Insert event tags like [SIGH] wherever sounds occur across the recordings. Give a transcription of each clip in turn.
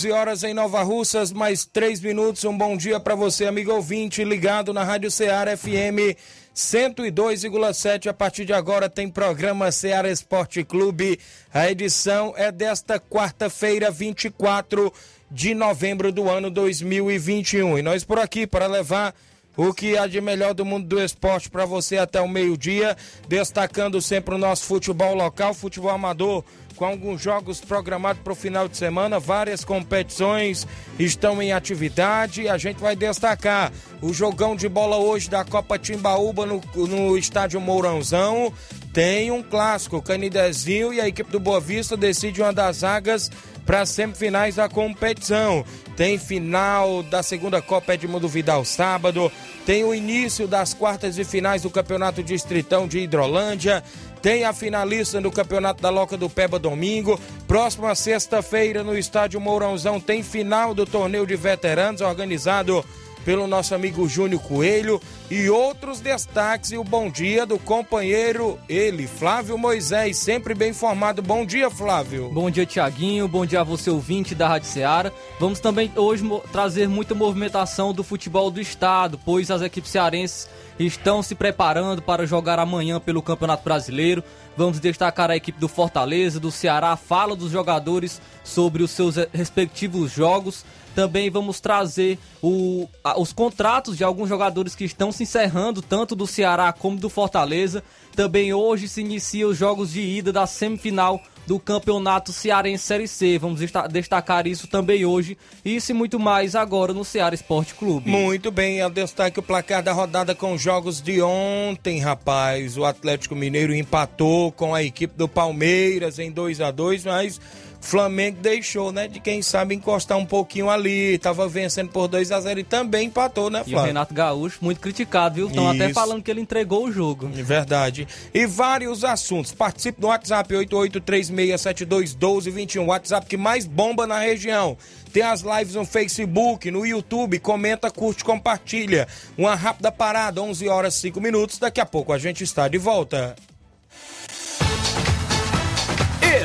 11 horas em Nova Russas, mais 3 minutos. Um bom dia para você, amigo ouvinte, ligado na Rádio Ceará FM 102,7. A partir de agora tem programa Ceará Esporte Clube. A edição é desta quarta-feira, 24 de novembro do ano 2021. E nós por aqui para levar o que há de melhor do mundo do esporte para você até o meio-dia, destacando sempre o nosso futebol local, futebol amador com alguns jogos programados para o final de semana, várias competições estão em atividade. A gente vai destacar o jogão de bola hoje da Copa Timbaúba no, no estádio Mourãozão. Tem um clássico, Canidezinho e a equipe do Boa Vista decide uma das vagas para as semifinais da competição. Tem final da segunda Copa Edmundo Vidal sábado, tem o início das quartas e finais do Campeonato Distritão de Hidrolândia, tem a finalista do Campeonato da Loca do Peba domingo. Próxima sexta-feira no Estádio Mourãozão tem final do torneio de veteranos organizado pelo nosso amigo Júnior Coelho e outros destaques e o bom dia do companheiro ele, Flávio Moisés, sempre bem informado. Bom dia, Flávio. Bom dia, Tiaguinho. Bom dia a você, ouvinte da Rádio Ceará. Vamos também hoje trazer muita movimentação do futebol do estado, pois as equipes cearenses estão se preparando para jogar amanhã pelo Campeonato Brasileiro. Vamos destacar a equipe do Fortaleza, do Ceará, fala dos jogadores sobre os seus respectivos jogos. Também vamos trazer o, os contratos de alguns jogadores que estão se encerrando, tanto do Ceará como do Fortaleza. Também hoje se iniciam os jogos de ida da semifinal do Campeonato Cearense Série C. Vamos destacar isso também hoje. Isso e muito mais agora no Ceará Esporte Clube. Muito bem, eu destaque o placar da rodada com os jogos de ontem, rapaz. O Atlético Mineiro empatou com a equipe do Palmeiras em 2 a 2 mas Flamengo deixou, né, de quem sabe encostar um pouquinho ali, tava vencendo por 2 a 0 e também empatou, né, Flávio? E o Renato Gaúcho, muito criticado, viu? Estão até falando que ele entregou o jogo. É verdade. E vários assuntos. Participe do WhatsApp 8836721221, WhatsApp que mais bomba na região. Tem as lives no Facebook, no YouTube, comenta, curte, compartilha. Uma rápida parada, 11 horas 5 minutos. Daqui a pouco a gente está de volta.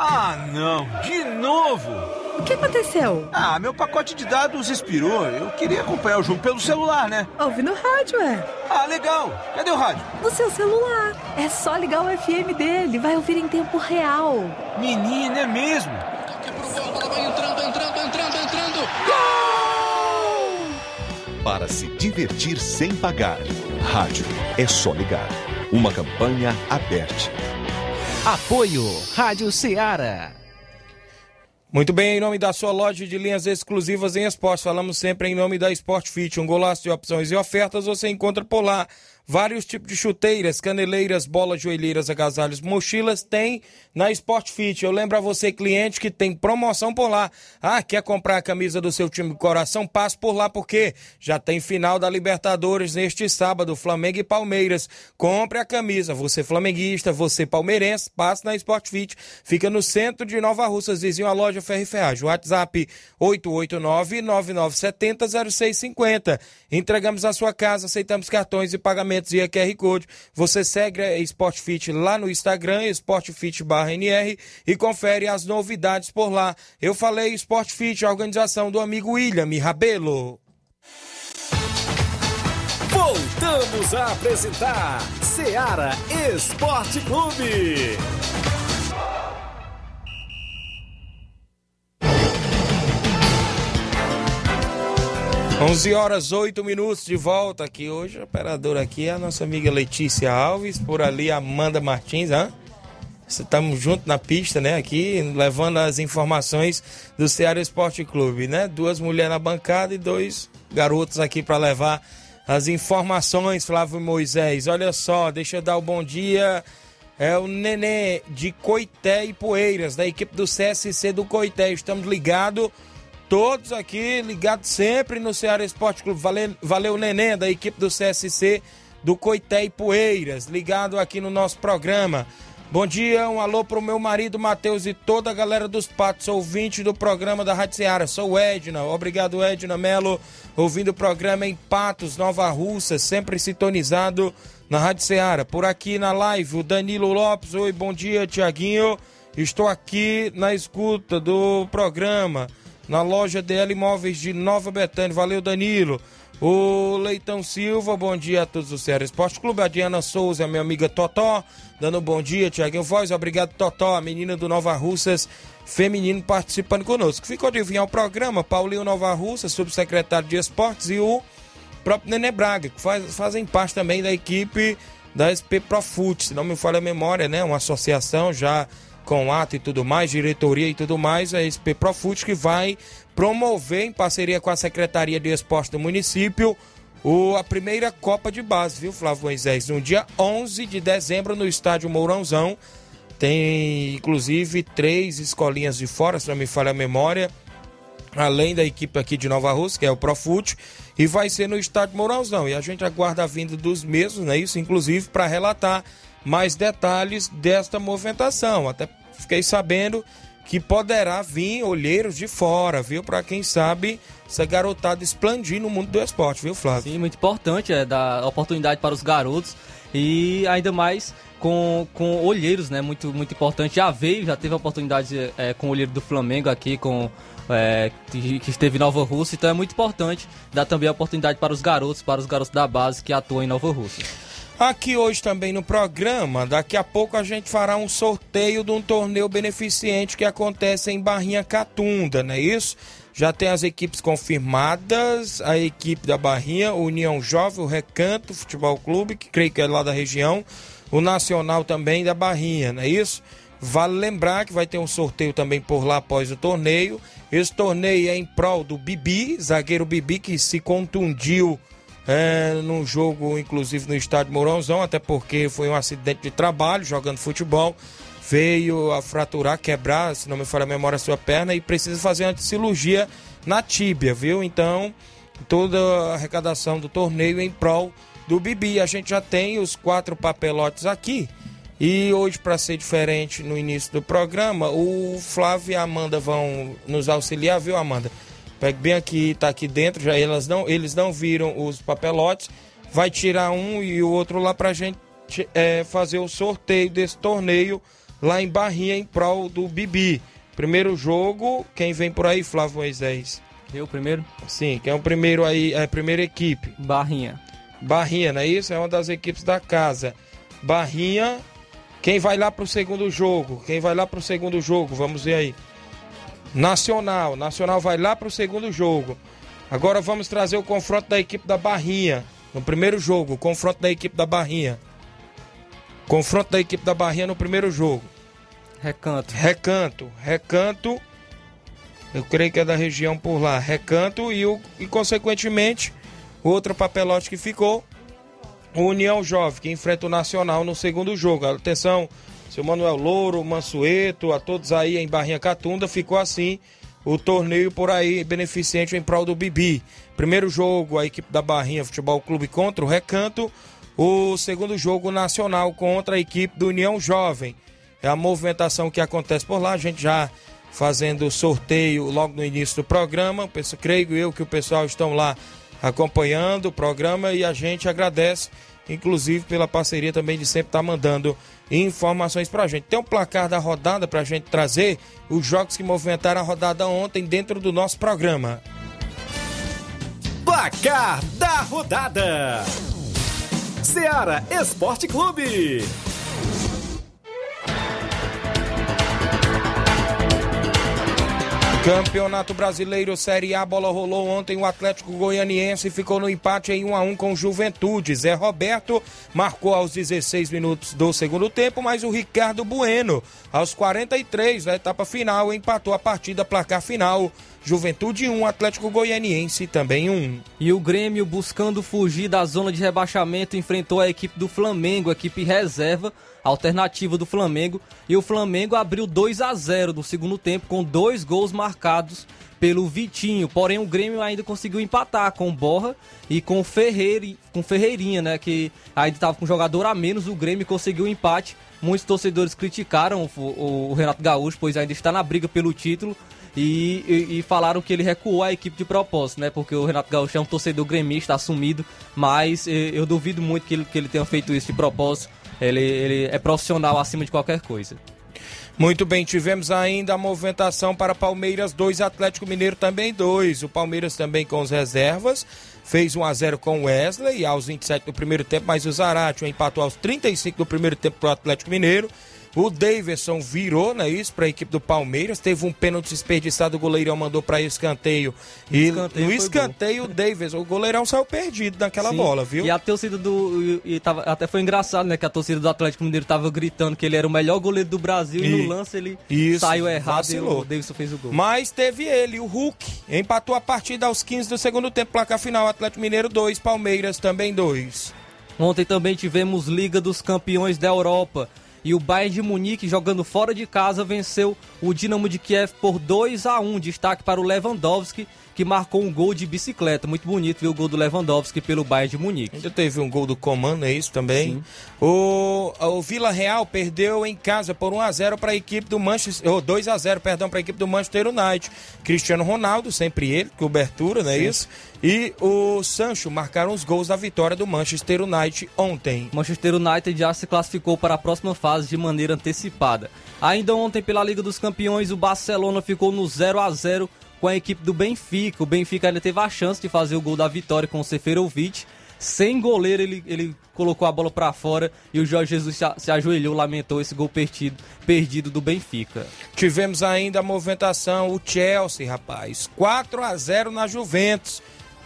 Ah, não, de novo! O que aconteceu? Ah, meu pacote de dados expirou. Eu queria acompanhar o jogo pelo celular, né? Ouve no rádio, é. Ah, legal. Cadê o rádio? No seu celular. É só ligar o FM dele. Vai ouvir em tempo real. Menina, é mesmo? Toque pro gol, a bola vai entrando, entrando, entrando, entrando. Gol! Para se divertir sem pagar. Rádio é só ligar. Uma campanha aberta. Apoio Rádio Ceará. Muito bem, em nome da sua loja de linhas exclusivas em esporte, falamos sempre em nome da Sport Fit, um golaço de opções e ofertas você encontra por lá. Vários tipos de chuteiras, caneleiras, bolas, joelheiras, agasalhos, mochilas tem na Sport Fit. Eu lembro a você, cliente, que tem promoção por lá. Ah, quer comprar a camisa do seu time de coração? Passe por lá porque já tem final da Libertadores neste sábado, Flamengo e Palmeiras. Compre a camisa. Você flamenguista, você palmeirense, passe na Sport Fit. Fica no centro de Nova Russas, vizinho à loja Ferro Ferragem. WhatsApp 889-9970-0650. Entregamos a sua casa, aceitamos cartões e pagamentos via QR Code. Você segue a Sportfit lá no Instagram, Sportfit barra NR, e confere as novidades por lá. Eu falei Sportfit, a organização do amigo William Rabelo. Voltamos a apresentar Seara Esporte Clube. 11 horas 8 minutos de volta aqui hoje. A operadora aqui é a nossa amiga Letícia Alves, por ali Amanda Martins, hein? Estamos juntos na pista, né? Aqui, levando as informações do Ceará Esporte Clube, né? Duas mulheres na bancada e dois garotos aqui para levar as informações, Flávio Moisés. Olha só, deixa eu dar o bom dia. É o Nenê de Coité e Poeiras, da equipe do CSC do Coité. Estamos ligados todos aqui ligados sempre no Ceará Esporte Clube. Valeu, valeu Neném, da equipe do CSC do Coité e Poeiras, ligado aqui no nosso programa. Bom dia, um alô pro meu marido Matheus e toda a galera dos Patos, ouvinte do programa da Rádio Ceará. Sou Edna, obrigado Edna Melo, ouvindo o programa em Patos, Nova Russa, sempre sintonizado na Rádio Ceará. Por aqui na live, o Danilo Lopes, oi, bom dia Tiaguinho, estou aqui na escuta do programa na loja DL Imóveis de Nova Betânia. Valeu, Danilo. O Leitão Silva, bom dia a todos do Ceará Esporte Clube. A Diana Souza, minha amiga Totó, dando um bom dia. Tiaguinho Voz, obrigado, Totó, a menina do Nova Russas, feminino, participando conosco. Ficou de vir ao programa Paulinho Nova Russa, subsecretário de Esportes, e o próprio Nenê Braga, que faz, fazem parte também da equipe da SP Profut, se não me falha a memória, né? Uma associação já com ato e tudo mais, diretoria e tudo mais, a SP Profute que vai promover em parceria com a Secretaria de Esporte do município o, a primeira Copa de Base, viu, Flávio Moisés? No dia 11 de dezembro no estádio Mourãozão. Tem inclusive três escolinhas de fora, se não me falha a memória, além da equipe aqui de Nova Rússia, que é o Profute, e vai ser no estádio Mourãozão. E a gente aguarda a vinda dos mesmos, né? Isso, inclusive, para relatar mais detalhes desta movimentação. Até fiquei sabendo que poderá vir olheiros de fora, viu? Para quem sabe essa garotada expandir no mundo do esporte, viu, Flávio? Sim, muito importante, é dar oportunidade para os garotos e ainda mais com, com olheiros, né? Muito, muito importante. Já veio, já teve oportunidade é, com o olheiro do Flamengo aqui, com é, que esteve em Nova Rússia, então é muito importante dar também a oportunidade para os garotos, para os garotos da base que atuam em Nova Rússia. Aqui hoje também no programa, daqui a pouco a gente fará um sorteio de um torneio beneficente que acontece em Barrinha Catunda, não é isso? Já tem as equipes confirmadas, a equipe da Barrinha, União Jovem, o Recanto Futebol Clube, que creio que é lá da região, o Nacional também da Barrinha, não é isso? Vale lembrar que vai ter um sorteio também por lá após o torneio. Esse torneio é em prol do Bibi, zagueiro Bibi que se contundiu é, num jogo, inclusive no estádio Mourãozão, até porque foi um acidente de trabalho jogando futebol. Veio a fraturar, quebrar, se não me falha a memória, a sua perna e precisa fazer uma cirurgia na tíbia, viu? Então, toda a arrecadação do torneio em prol do Bibi. A gente já tem os quatro papelotes aqui. E hoje, para ser diferente no início do programa, o Flávio e a Amanda vão nos auxiliar, viu, Amanda? Pegue bem aqui, tá aqui dentro, já elas não, eles não viram os papelotes. Vai tirar um e o outro lá pra gente é, fazer o sorteio desse torneio lá em Barrinha em prol do Bibi. Primeiro jogo, quem vem por aí, Flávio Moisés? Eu primeiro? Sim, quem é o primeiro aí, é a primeira equipe? Barrinha. Barrinha, não é isso? É uma das equipes da casa. Barrinha, quem vai lá pro segundo jogo? Quem vai lá pro segundo jogo? Vamos ver aí. Nacional. Nacional vai lá para o segundo jogo. Agora vamos trazer o confronto da equipe da Barrinha. No primeiro jogo, o confronto da equipe da Barrinha. Confronto da equipe da Barrinha no primeiro jogo. Recanto. Recanto. Recanto. Eu creio que é da região por lá. Recanto e, o, e consequentemente, outro papelote que ficou. o União Jovem, que enfrenta o Nacional no segundo jogo. Atenção, seu Manuel Louro, Mansueto, a todos aí em Barrinha Catunda, ficou assim o torneio por aí beneficente em prol do Bibi. Primeiro jogo, a equipe da Barrinha Futebol Clube contra o Recanto. O segundo jogo nacional contra a equipe do União Jovem. É a movimentação que acontece por lá. A gente já fazendo sorteio logo no início do programa. Penso, creio eu que o pessoal estão lá acompanhando o programa e a gente agradece, inclusive pela parceria também de sempre estar tá mandando informações pra gente. Tem um placar da rodada pra gente trazer os jogos que movimentaram a rodada ontem dentro do nosso programa. Placar da rodada: Seara Esporte Clube. Campeonato Brasileiro Série A, bola rolou ontem. O Atlético Goianiense ficou no empate em 1 a 1 com Juventude. Zé Roberto marcou aos 16 minutos do segundo tempo, mas o Ricardo Bueno, aos 43 da etapa final, empatou a partida placar final. Juventude 1, Atlético Goianiense também 1. E o Grêmio, buscando fugir da zona de rebaixamento, enfrentou a equipe do Flamengo, equipe reserva alternativa do Flamengo. E o Flamengo abriu 2 a 0 no segundo tempo, com dois gols marcados pelo Vitinho. Porém, o Grêmio ainda conseguiu empatar com Borra e com, Ferreira, com Ferreirinha, né? Que ainda estava com um jogador a menos. O Grêmio conseguiu o empate. Muitos torcedores criticaram o, o, Renato Gaúcho, pois ainda está na briga pelo título. E, e, e, falaram que ele recuou a equipe de propósito, né? Porque o Renato Gaúcho é um torcedor gremista assumido, mas eh, eu duvido muito que ele, que ele tenha feito isso de propósito. Ele, ele é profissional acima de qualquer coisa. Muito bem, tivemos ainda a movimentação para Palmeiras 2, Atlético Mineiro também 2. O Palmeiras também com as reservas, fez 1 a 0 com o Wesley aos 27 do primeiro tempo, mas o Zarate empatou aos 35 do primeiro tempo para o Atlético Mineiro. O Davidson virou, né, isso, para a equipe do Palmeiras. Teve um pênalti desperdiçado, o goleirão mandou para escanteio. E escanteio no escanteio, o Davidson, o goleirão saiu perdido naquela Sim. bola, viu? E a torcida do. E tava, até foi engraçado, né, que a torcida do Atlético Mineiro tava gritando que ele era o melhor goleiro do Brasil e, e no lance ele isso, saiu errado vacilou. e o Davidson fez o gol. Mas teve ele, o Hulk, empatou a partida aos 15 do segundo tempo, placar final, Atlético Mineiro 2, Palmeiras também 2. Ontem também tivemos Liga dos Campeões da Europa. E o Bayern de Munique, jogando fora de casa, venceu o Dinamo de Kiev por 2 a 1 Destaque para o Lewandowski, que marcou um gol de bicicleta. Muito bonito ver o gol do Lewandowski pelo Bayern de Munique. Ainda teve um gol do Coman, é isso também? Sim. O, o Vila Real perdeu em casa por 1 a 0 para a equipe do Manchester, ou 2 a 0, perdão, para a equipe do Manchester United. Cristiano Ronaldo, sempre ele, cobertura, não é Sim. isso? E o Sancho marcaram os gols da vitória do Manchester United ontem. Manchester United já se classificou para a próxima fase de maneira antecipada. Ainda ontem pela Liga dos Campeões, o Barcelona ficou no 0 a 0 com a equipe do Benfica. O Benfica ainda teve a chance de fazer o gol da vitória com o Seferovic. Sem goleiro, ele, ele colocou a bola para fora e o Jorge Jesus se, se ajoelhou, lamentou esse gol perdido, perdido do Benfica. Tivemos ainda a movimentação, o Chelsea, rapaz. 4 a 0 na Juventus.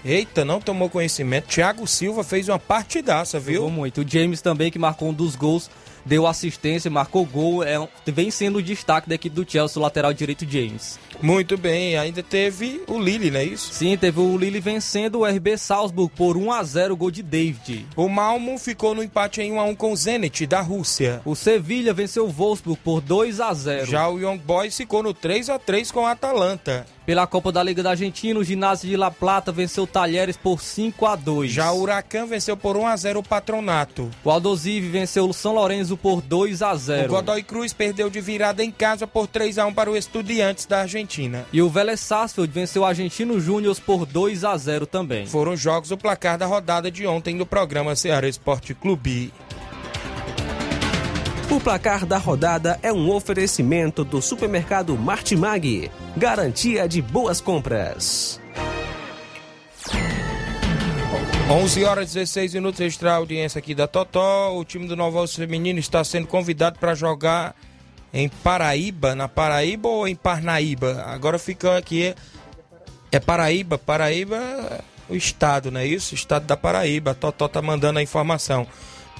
Eita, não tomou conhecimento. Thiago Silva fez uma partidaça, viu? Jogou muito. O James também, que marcou um dos gols deu assistência, marcou gol, é, vem sendo o destaque da equipe do Chelsea, o lateral direito James. Muito bem, ainda teve o Lille, não é isso? Sim, teve o Lille vencendo o RB Salzburg por 1 a 0 gol de David. O Malmo ficou no empate em 1 a 1 com o Zenit da Rússia. O Sevilha venceu o Wolfsburg por 2 a 0. Já o Young Boys ficou no 3 a 3 com a Atalanta. Pela Copa da Liga da Argentina, o Ginásio de La Plata venceu o Talheres por 5 a 2. Já o Huracan venceu por 1 a 0 o Patronato. O Aldosive venceu o São Lourenço por 2 a 0. O Godoy Cruz perdeu de virada em casa por 3 a 1 para o Estudiantes da Argentina. E o Vélez Sarsfield venceu o Argentino Júnior por 2 a 0 também. Foram jogos do placar da rodada de ontem do programa Ceará Esporte Clube. O placar da rodada é um oferecimento do supermercado Martimag. Garantia de boas compras. 11 horas e 16 minutos, extra audiência aqui da Totó. O time do Novo Alto Feminino está sendo convidado para jogar em Paraíba, na Paraíba ou em Parnaíba? Agora fica aqui. É Paraíba, Paraíba, o estado, não é isso? O estado da Paraíba. A Totó tá mandando a informação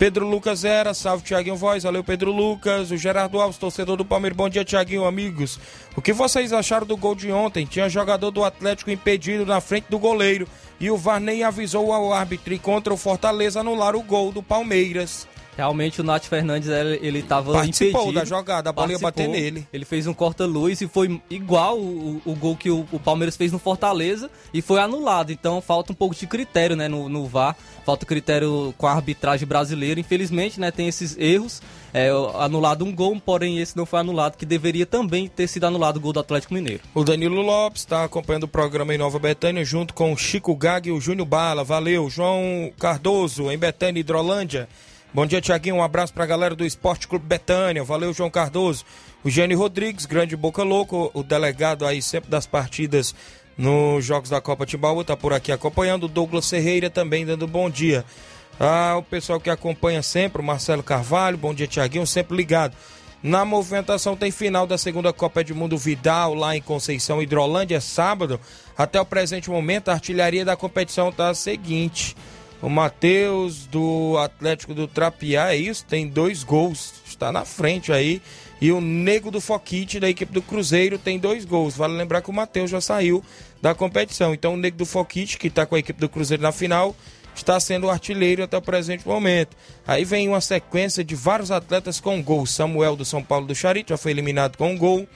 Pedro Lucas era, salve Tiaguinho Voz, valeu Pedro Lucas. O Gerardo Alves, torcedor do Palmeiras, bom dia Tiaguinho, amigos. O que vocês acharam do gol de ontem? Tinha jogador do Atlético impedido na frente do goleiro e o VAR nem avisou ao árbitro e contra o Fortaleza anular o gol do Palmeiras. Realmente o Nath Fernandes ele estava Participou impedido. da jogada, a bola ia bater nele. Ele fez um corta-luz e foi igual o, o gol que o, o, Palmeiras fez no Fortaleza e foi anulado. Então falta um pouco de critério né, no, no VAR, falta critério com a arbitragem brasileira. Infelizmente né, tem esses erros. É, anulado um gol, porém esse não foi anulado, que deveria também ter sido anulado o gol do Atlético Mineiro. O Danilo Lopes está acompanhando o programa em Nova Betânia, junto com o Chico Gag e o Júnior Bala. Valeu, João Cardoso, em Betânia, Hidrolândia. Bom dia, Tiaguinho. Um abraço pra galera do Esporte Clube Betânia. Valeu, João Cardoso. O Gênio Rodrigues, grande boca louco, o delegado aí sempre das partidas nos Jogos da Copa Timbaúba, tá por aqui acompanhando. O Douglas Ferreira também dando bom dia. Ah, o pessoal que acompanha sempre, o Marcelo Carvalho, bom dia, Tiaguinho, sempre ligado. Na movimentação tem final da segunda Copa Edmundo Vidal lá em Conceição Hidrolândia, sábado. Até o presente momento, a artilharia da competição tá a seguinte. O Matheus do Atlético do Trapiá, é isso, tem dois gols, está na frente aí. E o Nego do Foquite, da equipe do Cruzeiro, tem dois gols. Vale lembrar que o Matheus já saiu da competição. Então o Nego do Foquite, que está com a equipe do Cruzeiro na final, está sendo artilheiro até o presente momento. Aí vem uma sequência de vários atletas com gol. Samuel do São Paulo do Charito já foi eliminado com um gol.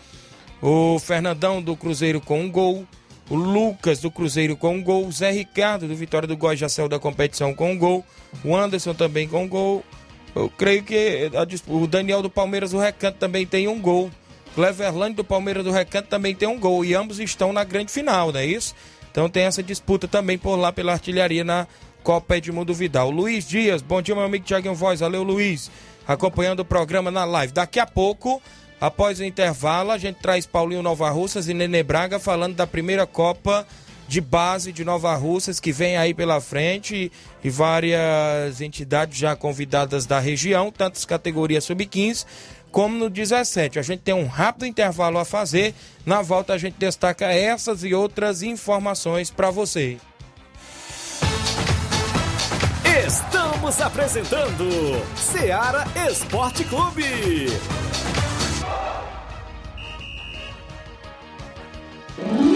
O Fernandão do Cruzeiro com um gol o Lucas do Cruzeiro com um gol, o Zé Ricardo do Vitória do Góis já saiu da competição com um gol, o Anderson também com um gol. Eu creio que a, o Daniel do Palmeiras do Recanto também tem um gol. Cleverland do Palmeiras do Recanto também tem um gol e ambos estão na grande final, não é isso? Então tem essa disputa também por lá pela artilharia na Copa Edmundo Vidal. Luiz Dias, bom dia meu amigo Thiago Voz, valeu Luiz, acompanhando o programa na live. Daqui a pouco Após o intervalo, a gente traz Paulinho Nova Russas e Nenê Braga falando da primeira Copa de base de Nova Russas que vem aí pela frente e várias entidades já convidadas da região, tantas categorias sub-15 como no 17. A gente tem um rápido intervalo a fazer. Na volta a gente destaca essas e outras informações para você. Estamos apresentando Seara Esporte Clube. Bye.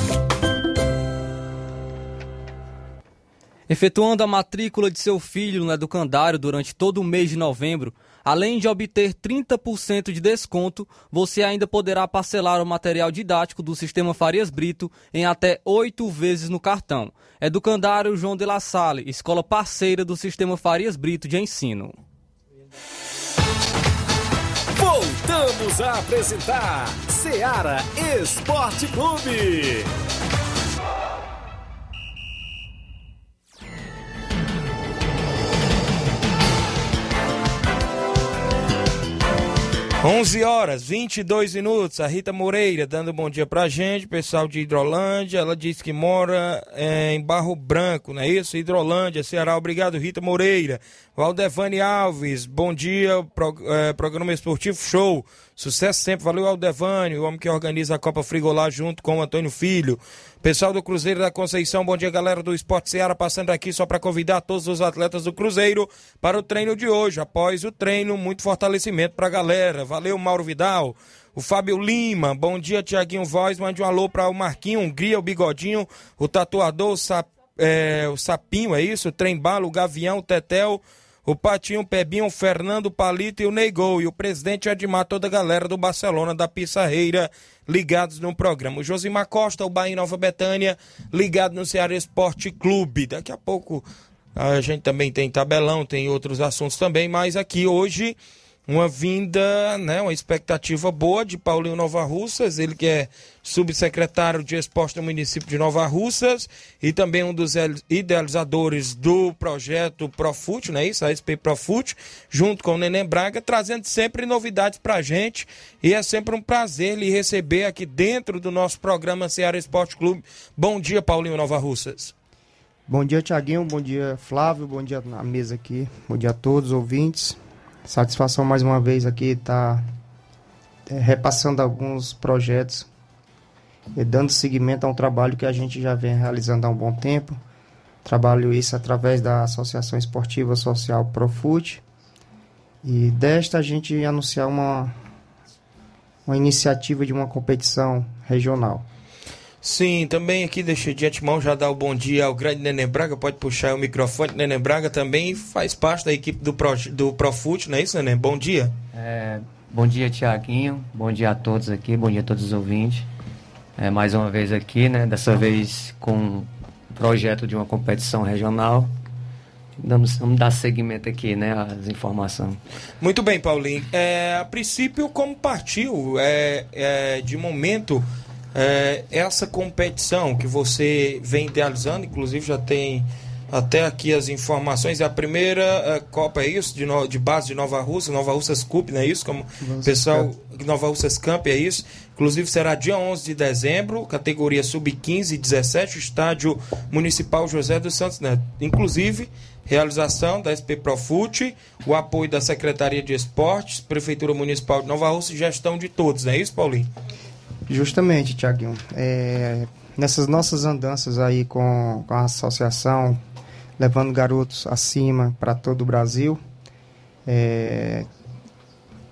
Efetuando a matrícula de seu filho no educandário durante todo o mês de novembro, além de obter 30% de desconto, você ainda poderá parcelar o material didático do Sistema Farias Brito em até oito vezes no cartão. Educandário João de La Salle, escola parceira do Sistema Farias Brito de ensino. Voltamos a apresentar Seara Esporte Clube. 11 horas 22 minutos. A Rita Moreira dando um bom dia pra gente, pessoal de Hidrolândia. Ela disse que mora é, em Barro Branco, não é isso? Hidrolândia, Ceará. Obrigado, Rita Moreira. Valdevani Alves, bom dia. Pro, é, programa Esportivo Show. Sucesso sempre. Valeu, Aldevani, o homem que organiza a Copa Frigolá junto com o Antônio Filho. Pessoal do Cruzeiro da Conceição, bom dia, galera do Esporte Seara, passando aqui só para convidar todos os atletas do Cruzeiro para o treino de hoje. Após o treino, muito fortalecimento para a galera. Valeu, Mauro Vidal. O Fábio Lima, bom dia, Tiaguinho Voz. Mande um alô para o Marquinho, Hungria, o Bigodinho, o Tatuador, o, Sap, é, o Sapinho, é isso? O Trembalo, o Gavião, o Tetel o Patinho, o Pebinho, o Fernando, Palito e o Neigol. E o presidente Admar, toda a galera do Barcelona, da Pissarreira, ligados no programa. O Josimar Costa, o Bahia Nova Betânia, ligado no Ceará Esporte Clube. Daqui a pouco a gente também tem tabelão, tem outros assuntos também, mas aqui hoje uma vinda, né, uma expectativa boa de Paulinho Nova Russas, ele que é subsecretário de esporte do município de Nova Russas e também um dos idealizadores do projeto Profute, né, isso, a SP Profute, junto com o Neném Braga, trazendo sempre novidades pra gente e é sempre um prazer lhe receber aqui dentro do nosso programa Ceará Esporte Clube. Bom dia, Paulinho Nova Russas. Bom dia, Tiaguinho, bom dia, Flávio, bom dia na mesa aqui, bom dia a todos os ouvintes. Satisfação mais uma vez aqui estar tá, é, repassando alguns projetos e dando seguimento a um trabalho que a gente já vem realizando há um bom tempo. Trabalho isso através da Associação Esportiva Social Profute. E desta a gente anunciar uma, uma iniciativa de uma competição regional. Sim, também aqui deixa de antemão já dar o bom dia ao grande Nenê Braga, pode puxar o microfone. Nenê Braga também faz parte da equipe do, Pro, do Profute, não é isso, Nenê? Bom dia. É, bom dia, Tiaguinho. Bom dia a todos aqui, bom dia a todos os ouvintes. É, mais uma vez aqui, né? Dessa vez com um projeto de uma competição regional. Vamos, vamos dar seguimento aqui, né, às informações. Muito bem, Paulinho. É, a princípio, como partiu é, é de momento é, essa competição que você vem idealizando, inclusive já tem até aqui as informações, é a primeira é, Copa, é isso? De, no, de base de Nova Rússia, Nova Russas Cup, não é isso? Como Vamos pessoal. Nova Russas Camp, é isso? Inclusive será dia 11 de dezembro, categoria sub-15 e 17, estádio municipal José dos Santos Neto. Inclusive, realização da SP Profute, o apoio da Secretaria de Esportes, Prefeitura Municipal de Nova Rússia e gestão de todos, não é isso, Paulinho? Justamente, Tiaguinho. É, nessas nossas andanças aí com, com a associação, levando garotos acima para todo o Brasil, é,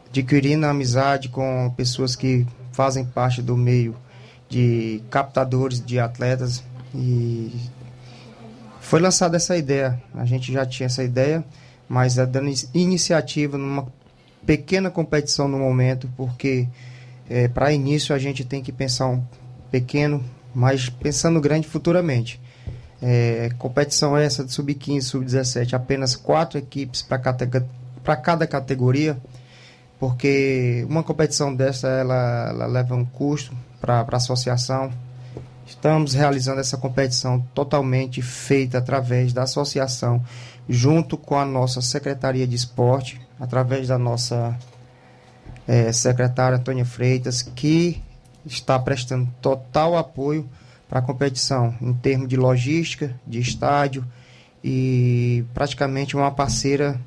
adquirindo amizade com pessoas que fazem parte do meio de captadores de atletas e foi lançada essa ideia. A gente já tinha essa ideia, mas é dando iniciativa numa pequena competição no momento, porque é, para início, a gente tem que pensar um pequeno, mas pensando grande futuramente. É, competição essa de sub-15, sub-17, apenas quatro equipes para cada categoria, porque uma competição dessa ela, ela leva um custo para a associação. Estamos realizando essa competição totalmente feita através da associação, junto com a nossa Secretaria de Esporte, através da nossa é, secretária Antônia Freitas, que está prestando total apoio para a competição em termos de logística, de estádio e praticamente uma parceira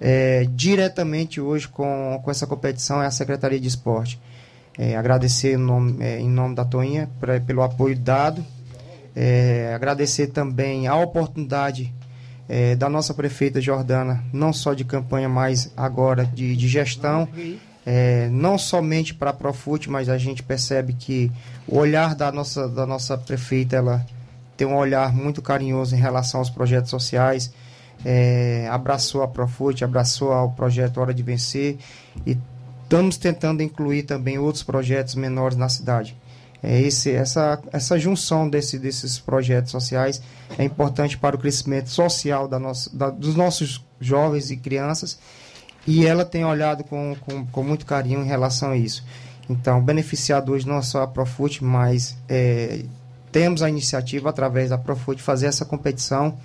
é, diretamente hoje com, com essa competição é a Secretaria de Esporte. É, agradecer em nome, é, em nome da Toinha pra, pelo apoio dado, é, agradecer também a oportunidade é, da nossa prefeita Jordana, não só de campanha, mas agora de, de gestão é, não somente para a Profute, mas a gente percebe que o olhar da nossa, da nossa prefeita ela tem um olhar muito carinhoso em relação aos projetos sociais, é, abraçou a Profute, abraçou o projeto Hora de Vencer e estamos tentando incluir também outros projetos menores na cidade. É esse, essa, essa junção desse, desses projetos sociais é importante para o crescimento social da nossa, da, dos nossos jovens e crianças e ela tem olhado com, com, com muito carinho em relação a isso. Então, beneficiadores não só a Profut, mas é, temos a iniciativa através da Profut fazer essa competição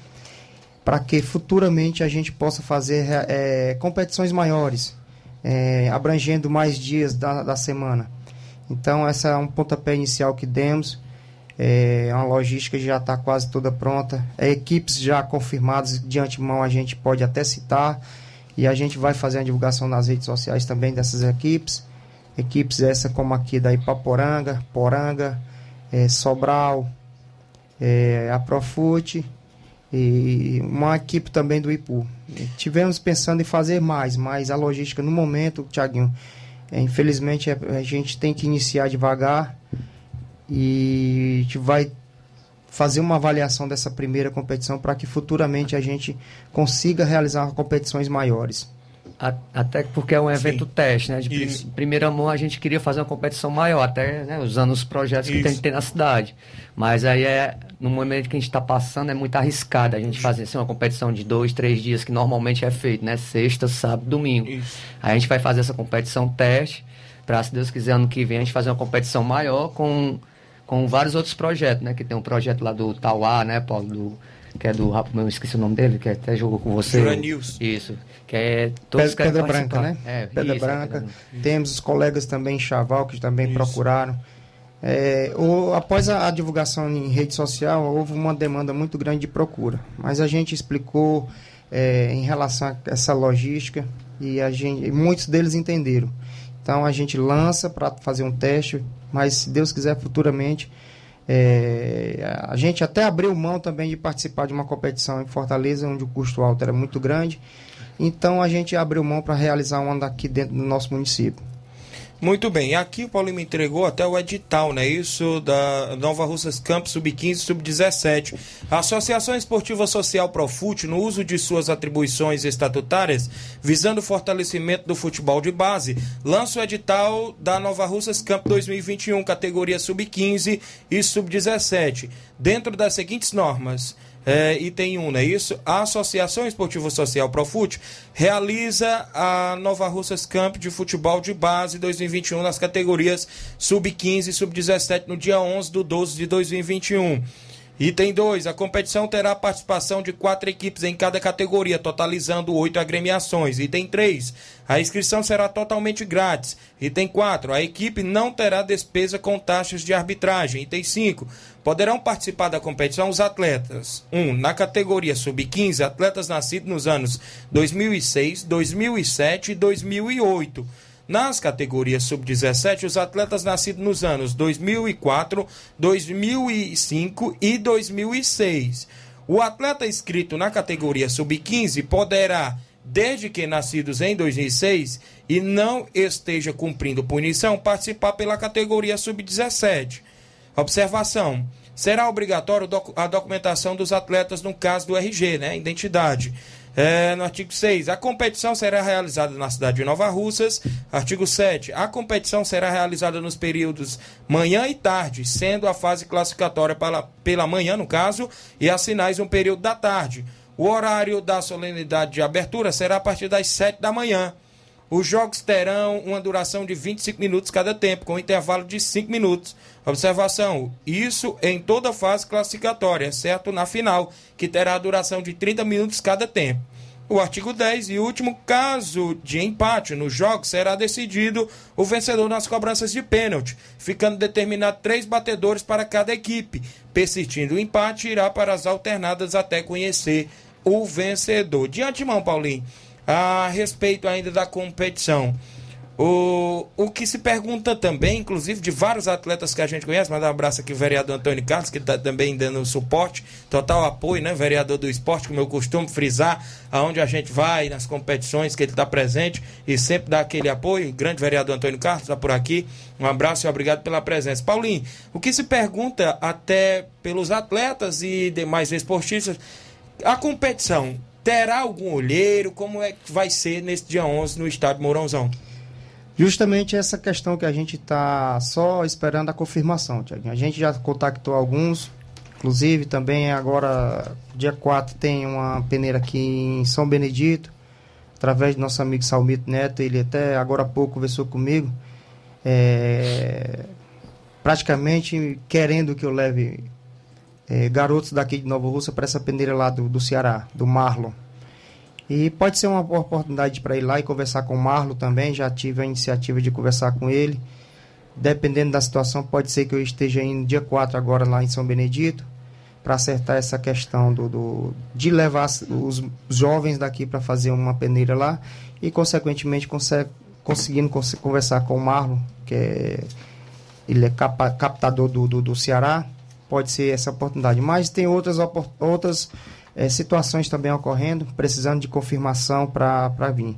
para que futuramente a gente possa fazer é, competições maiores, é, abrangendo mais dias da, da semana. Então, essa é um pontapé inicial que demos. É uma logística já está quase toda pronta. É, equipes já confirmadas de antemão a gente pode até citar. E a gente vai fazer a divulgação nas redes sociais também dessas equipes. Equipes essa como aqui da Ipaporanga, Poranga, é, Sobral, é, a Profute e uma equipe também do Ipu. Tivemos pensando em fazer mais, mas a logística no momento, Tiaguinho, é, infelizmente, é, a gente tem que iniciar devagar e a gente vai fazer uma avaliação dessa primeira competição para que futuramente a gente consiga realizar competições maiores. Até porque é um evento Sim. teste, né? De Isso. primeira mão a gente queria fazer uma competição maior, até né, usando os projetos Isso. que tem, tem na cidade. Mas aí é, no momento que a gente está passando, é muito arriscado a gente fazer assim, uma competição de dois, três dias que normalmente é feito, né? Sexta, sábado, domingo. Isso. Aí a gente vai fazer essa competição teste, para se Deus quiser, ano que vem a gente fazer uma competição maior com, com vários outros projetos, né? Que tem um projeto lá do Tauá, né, Paulo? Do, que é do. Eu esqueci o nome dele, que até jogou com você. Jura News. Isso. Que é todos Pedra, Pedra Branca, né? É, Pedra isso, Branca. É Pedra... Temos os colegas também em Chaval que também isso. procuraram. É, o, após a, a, divulgação em rede social, houve uma demanda muito grande de procura. Mas a gente explicou é, em relação a essa logística e a gente, muitos deles entenderam. Então a gente lança para fazer um teste, mas se Deus quiser futuramente é, a gente até abriu mão também de participar de uma competição em Fortaleza, onde o custo alto era muito grande. Então a gente abriu mão para realizar uma daqui dentro do nosso município. Muito bem, aqui o Paulinho me entregou até o edital, né? Isso da Nova Russas Campos Sub-15 Sub-17. A Associação Esportiva Social Profute, no uso de suas atribuições estatutárias, visando o fortalecimento do futebol de base, lança o edital da Nova Russas Campos 2021, categoria Sub-15 e Sub-17, dentro das seguintes normas é, item 1, não é isso? A Associação Esportiva Social Profute realiza a Nova Russas Camp de Futebol de Base 2021 nas categorias Sub-15 e Sub-17 no dia 11 do 12 de 2021. Item 2. A competição terá participação de quatro equipes em cada categoria, totalizando oito agremiações. Item 3. A inscrição será totalmente grátis. Item 4. A equipe não terá despesa com taxas de arbitragem. Item 5. Poderão participar da competição os atletas. 1. Um, na categoria sub-15, atletas nascidos nos anos 2006, 2007 e 2008 nas categorias sub-17, os atletas nascidos nos anos 2004, 2005 e 2006. O atleta inscrito na categoria sub-15 poderá, desde que nascidos em 2006 e não esteja cumprindo punição, participar pela categoria sub-17. Observação: será obrigatório a documentação dos atletas no caso do RG, né? Identidade. É, no artigo 6, a competição será realizada na cidade de Nova Russas. Artigo 7, a competição será realizada nos períodos manhã e tarde, sendo a fase classificatória pela, pela manhã, no caso, e as finais no período da tarde. O horário da solenidade de abertura será a partir das 7 da manhã. Os jogos terão uma duração de 25 minutos cada tempo, com um intervalo de 5 minutos. Observação: isso em toda fase classificatória, exceto na final, que terá a duração de 30 minutos cada tempo. O artigo 10 e último caso de empate no jogo será decidido o vencedor nas cobranças de pênalti, ficando determinado três batedores para cada equipe. Persistindo o empate, irá para as alternadas até conhecer o vencedor. De antemão, Paulinho, a respeito ainda da competição. O, o que se pergunta também, inclusive, de vários atletas que a gente conhece, mandar um abraço aqui o vereador Antônio Carlos, que está também dando suporte, total apoio, né? Vereador do esporte, como eu costumo frisar, aonde a gente vai, nas competições que ele está presente e sempre dá aquele apoio. Grande vereador Antônio Carlos está por aqui. Um abraço e obrigado pela presença. Paulinho, o que se pergunta até pelos atletas e demais esportistas, a competição terá algum olheiro? Como é que vai ser nesse dia 11 no estádio Mourãozão? Justamente essa questão que a gente está só esperando a confirmação, Tiaguinho. A gente já contactou alguns, inclusive também agora, dia 4, tem uma peneira aqui em São Benedito, através do nosso amigo Salmito Neto, ele até agora há pouco conversou comigo, é, praticamente querendo que eu leve é, garotos daqui de Nova Rússia para essa peneira lá do, do Ceará, do Marlon. E pode ser uma oportunidade para ir lá e conversar com o Marlo também. Já tive a iniciativa de conversar com ele. Dependendo da situação, pode ser que eu esteja indo dia 4 agora lá em São Benedito para acertar essa questão do, do de levar os jovens daqui para fazer uma peneira lá e, consequentemente, consegue, conseguindo conversar com o Marlo, que é, ele é capa, captador do, do, do Ceará, pode ser essa oportunidade. Mas tem outras, outras é, situações também ocorrendo, precisando de confirmação para vir.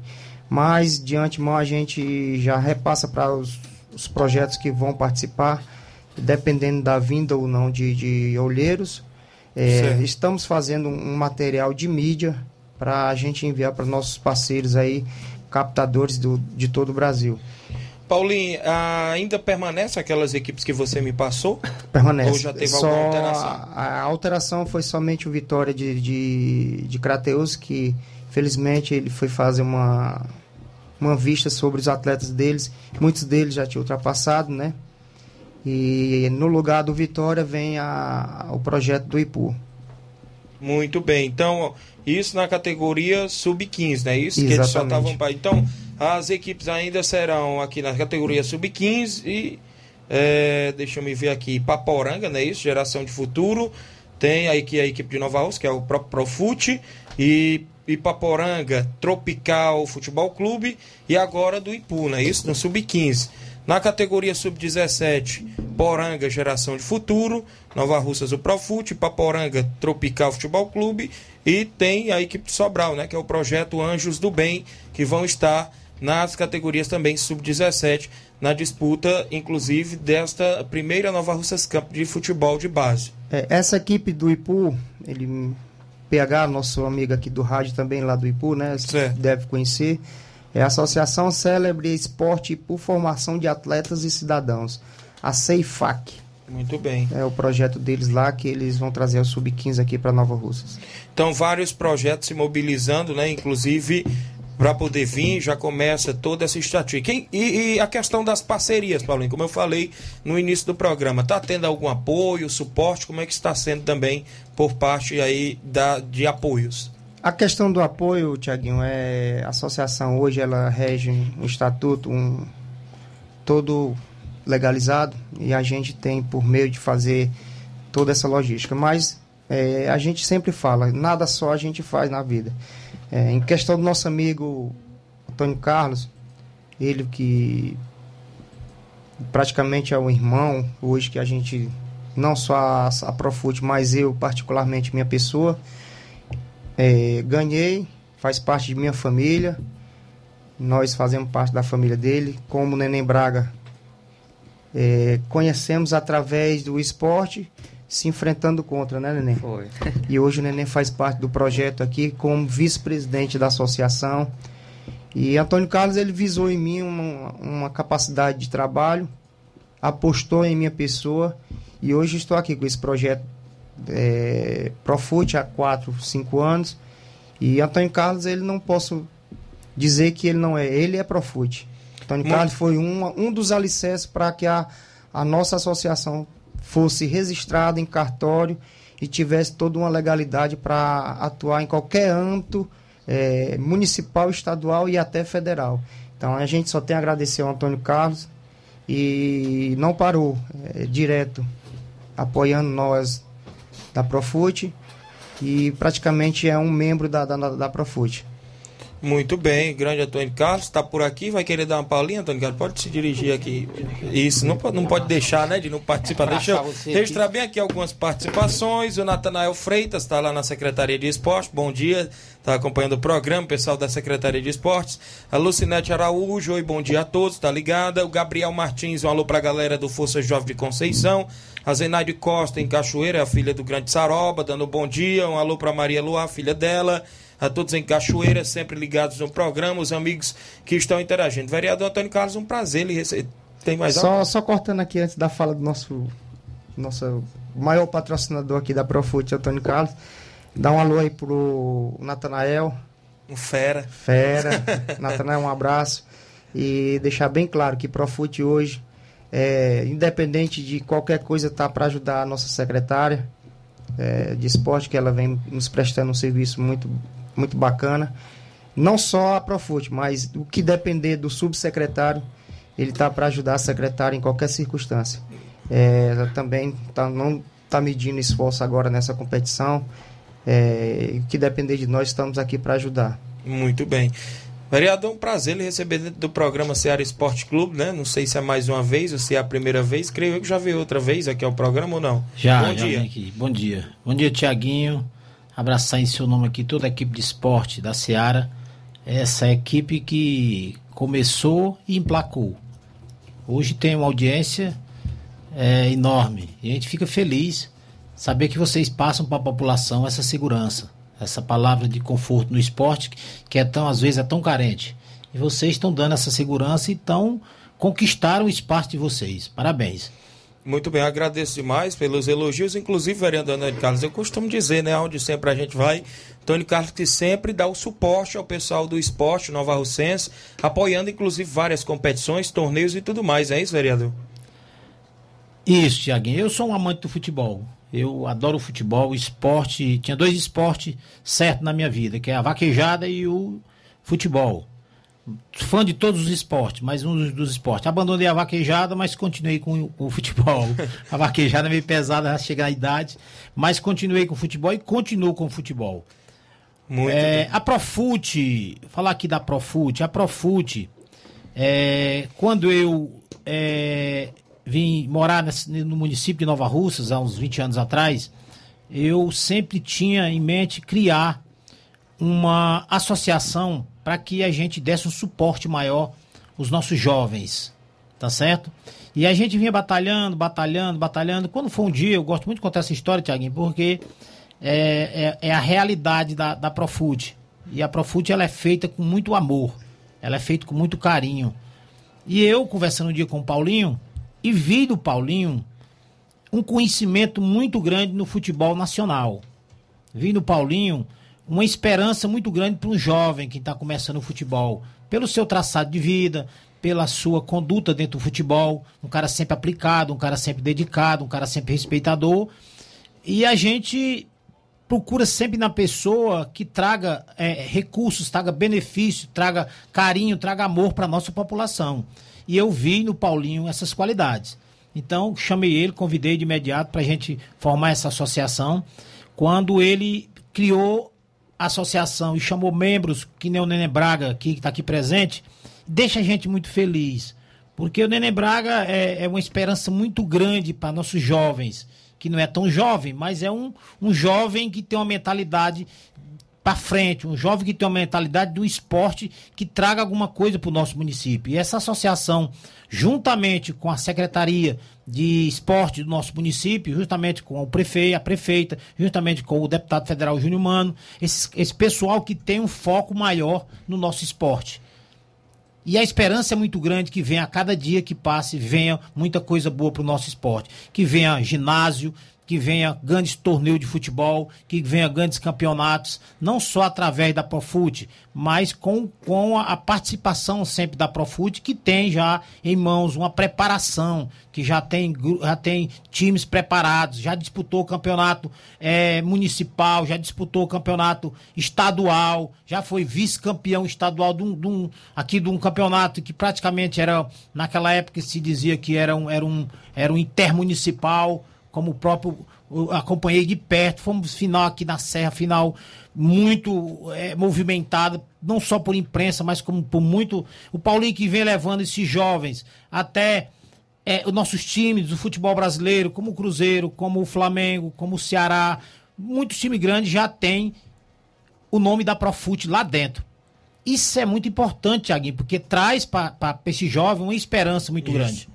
Mas, de antemão, a gente já repassa para os, os, projetos que vão participar, dependendo da vinda ou não de, de olheiros. É, estamos fazendo um material de mídia para a gente enviar para nossos parceiros aí, captadores do, de todo o Brasil. Paulinho, ainda permanece aquelas equipes que você me passou? Permanece. Ou já teve Só alguma alteração? A, a, alteração foi somente o Vitória de, de, de Crateus, que felizmente ele foi fazer uma, uma vista sobre os atletas deles. Muitos deles já tinham ultrapassado, né? E no lugar do Vitória vem a, o projeto do Ipu. Muito bem. Então, isso na categoria sub-15, né? Isso Exatamente. que eles só estavam para. Então, as equipes ainda serão aqui na categoria sub-15 e é, deixa eu me ver aqui, Paporanga, né? Isso, geração de futuro. Tem aí que a equipe de Nova Rússia, que é o próprio Profute, e Ipaporanga Tropical Futebol Clube e agora do Ipu, né? Isso, no sub-15. Na categoria sub-17, Poranga Geração de Futuro, Nova Russas o Profute, Paporanga Tropical Futebol Clube e tem a equipe de Sobral, né, que é o projeto Anjos do Bem, que vão estar nas categorias também sub-17, na disputa, inclusive, desta primeira Nova Russas Camp de futebol de base. É, essa equipe do Ipu, ele PH, nosso amigo aqui do rádio também lá do Ipu, né? Você deve conhecer. É a Associação Célebre Esporte por Formação de Atletas e Cidadãos, a CEIFAC. Muito bem. É o projeto deles lá que eles vão trazer o Sub-15 aqui para Nova Russas. Então, vários projetos se mobilizando, né? Inclusive para poder vir, já começa toda essa estatística. E, e, a questão das parcerias, Paulinho, como eu falei no início do programa, está tendo algum apoio, suporte? Como é que está sendo também por parte aí da, de apoios? A questão do apoio, Tiaguinho, é a associação hoje ela rege um estatuto um, todo legalizado e a gente tem por meio de fazer toda essa logística. Mas é, a gente sempre fala, nada só a gente faz na vida. É, em questão do nosso amigo Antônio Carlos, ele que praticamente é o irmão hoje que a gente, não só a, a Profute, mas eu particularmente, minha pessoa, é, ganhei, faz parte de minha família, nós fazemos parte da família dele, como o Neném Braga é, conhecemos através do esporte se enfrentando contra, né, Neném? Foi. E hoje o Neném faz parte do projeto aqui como vice-presidente da associação. E Antônio Carlos, ele visou em mim uma, uma capacidade de trabalho, apostou em minha pessoa e hoje estou aqui com esse projeto é, Profute há 4, 5 anos. E Antônio Carlos, ele não posso dizer que ele não é, ele é Profute. Antônio Muito... Carlos foi um, um dos alicerces para que a, a nossa associação fosse registrado em cartório e tivesse toda uma legalidade para atuar em qualquer âmbito é, municipal, estadual e até federal. Então a gente só tem a agradecer ao Antônio Carlos e não parou, é, direto, apoiando nós da Profute e praticamente é um membro da, da, da. Muito bem, grande Antônio Carlos, está por aqui, vai querer dar uma paulinha, Antônio Carlos? Pode se dirigir aqui. Isso, não pode, não pode deixar, né, de não participar. Deixa eu registrar bem aqui algumas participações. O Natanael Freitas está lá na Secretaria de Esporte, bom dia, está acompanhando o programa, pessoal da Secretaria de Esportes. A Lucinete Araújo, oi, bom dia a todos, tá ligada. O Gabriel Martins, um alô para a galera do Força Jovem de Conceição. A Zenaide Costa, em Cachoeira, a filha do Grande Saroba, dando um bom dia. Um alô para Maria Luá, filha dela a todos em Cachoeira, sempre ligados no programa, os amigos que estão interagindo. Vereador Antônio Carlos, um prazer lhe receber. Tem mais só, algo? Só cortando aqui antes da fala do nosso, nosso maior patrocinador aqui da Profute, Antônio Carlos. Dá um alô aí pro Natanael. Um fera. Fera. [LAUGHS] Natanael, um abraço. E deixar bem claro que Profute hoje, é, independente de qualquer coisa, tá para ajudar a nossa secretária é, de esporte, que ela vem nos prestando um serviço muito muito bacana. Não só a Profute, mas o que depender do subsecretário, ele está para ajudar a secretária em qualquer circunstância. É, ela também tá, não está medindo esforço agora nessa competição. É, o que depender de nós, estamos aqui para ajudar. Muito bem. Vereador, um prazer lhe receber dentro do programa Ceará Esporte Clube, né? Não sei se é mais uma vez ou se é a primeira vez. Creio que já veio outra vez aqui ao programa ou não. Já, Bom já dia. aqui. Bom dia. Bom dia, Tiaguinho abraçar em seu nome aqui toda a equipe de esporte da Seara. Essa equipe que começou e emplacou. Hoje tem uma audiência é, enorme e a gente fica feliz saber que vocês passam para a população essa segurança, essa palavra de conforto no esporte que é tão às vezes é tão carente. E vocês estão dando essa segurança e estão conquistaram o espaço de vocês. Parabéns. Muito bem, agradeço demais pelos elogios, inclusive, vereador Antônio Carlos, eu costumo dizer, né, onde sempre a gente vai, Antônio Carlos que sempre dá o suporte ao pessoal do esporte Nova Russense, apoiando inclusive várias competições, torneios e tudo mais, é isso, vereador? Isso, Tiaguinho, eu sou um amante do futebol, eu adoro futebol, esporte, tinha dois esportes certos na minha vida, que é a vaquejada e o futebol fã de todos os esportes, mas um dos, esportes. Abandonei a vaquejada, mas continuei com, com o futebol. [LAUGHS] A vaquejada é meio pesada, chega a idade, mas continuei com o futebol e continuo com o futebol. Muito é, a Profute, falar aqui da Profute, a Profute, é, quando eu é, vim morar nesse, no município de Nova Russas, há uns 20 anos atrás, eu sempre tinha em mente criar uma associação para que a gente desse um suporte maior aos nossos jovens, tá certo? E a gente vinha batalhando, batalhando, batalhando. Quando foi um dia, eu gosto muito de contar essa história, Tiaguinho, porque é, é, é, a realidade da, da Profute. E a Profute ela é feita com muito amor, ela é feita com muito carinho. E eu, conversando um dia com o Paulinho, e vi do Paulinho um conhecimento muito grande no futebol nacional. Vi no Paulinho uma esperança muito grande para um jovem que está começando o futebol, pelo seu traçado de vida, pela sua conduta dentro do futebol, um cara sempre aplicado, um cara sempre dedicado, um cara sempre respeitador. E a gente procura sempre na pessoa que traga é, recursos, traga benefício, traga carinho, traga amor para a nossa população. E eu vi no Paulinho essas qualidades. Então, chamei ele, convidei de imediato para a gente formar essa associação. Quando ele criou associação e chamou membros, que nem o Nenê Braga, que está aqui presente, deixa a gente muito feliz. Porque o Nenê Braga é, é uma esperança muito grande para nossos jovens, que não é tão jovem, mas é um, um jovem que tem uma mentalidade para frente, um jovem que tem uma mentalidade do esporte que traga alguma coisa para o nosso município. E essa associação, juntamente com a Secretaria de Esporte do nosso município, justamente com o prefeito, a prefeita, justamente com o deputado federal Júnior Mano, esse, esse pessoal que tem um foco maior no nosso esporte. E a esperança é muito grande que venha a cada dia que passe, venha muita coisa boa para o nosso esporte. Que venha ginásio, que venha grandes torneios de futebol, que venha grandes campeonatos, não só através da Profute, mas com, com a, participação sempre da Profute, que tem já em mãos uma preparação, que já tem, já tem times preparados, já disputou o campeonato é, municipal, já disputou o campeonato estadual, já foi vice-campeão estadual de um, de um, aqui de um campeonato que praticamente era, naquela época se dizia que era um, era um, era um intermunicipal, como o próprio acompanhei de perto, fomos final aqui na Serra, final muito é, movimentada, não só por imprensa, mas como por muito. O Paulinho que vem levando esses jovens até é, os nossos times do futebol brasileiro, como o Cruzeiro, como o Flamengo, como o Ceará, muitos times grandes já têm o nome da Profute lá dentro. Isso é muito importante, Thiaguinho, porque traz para esse jovem uma esperança muito Isso. grande.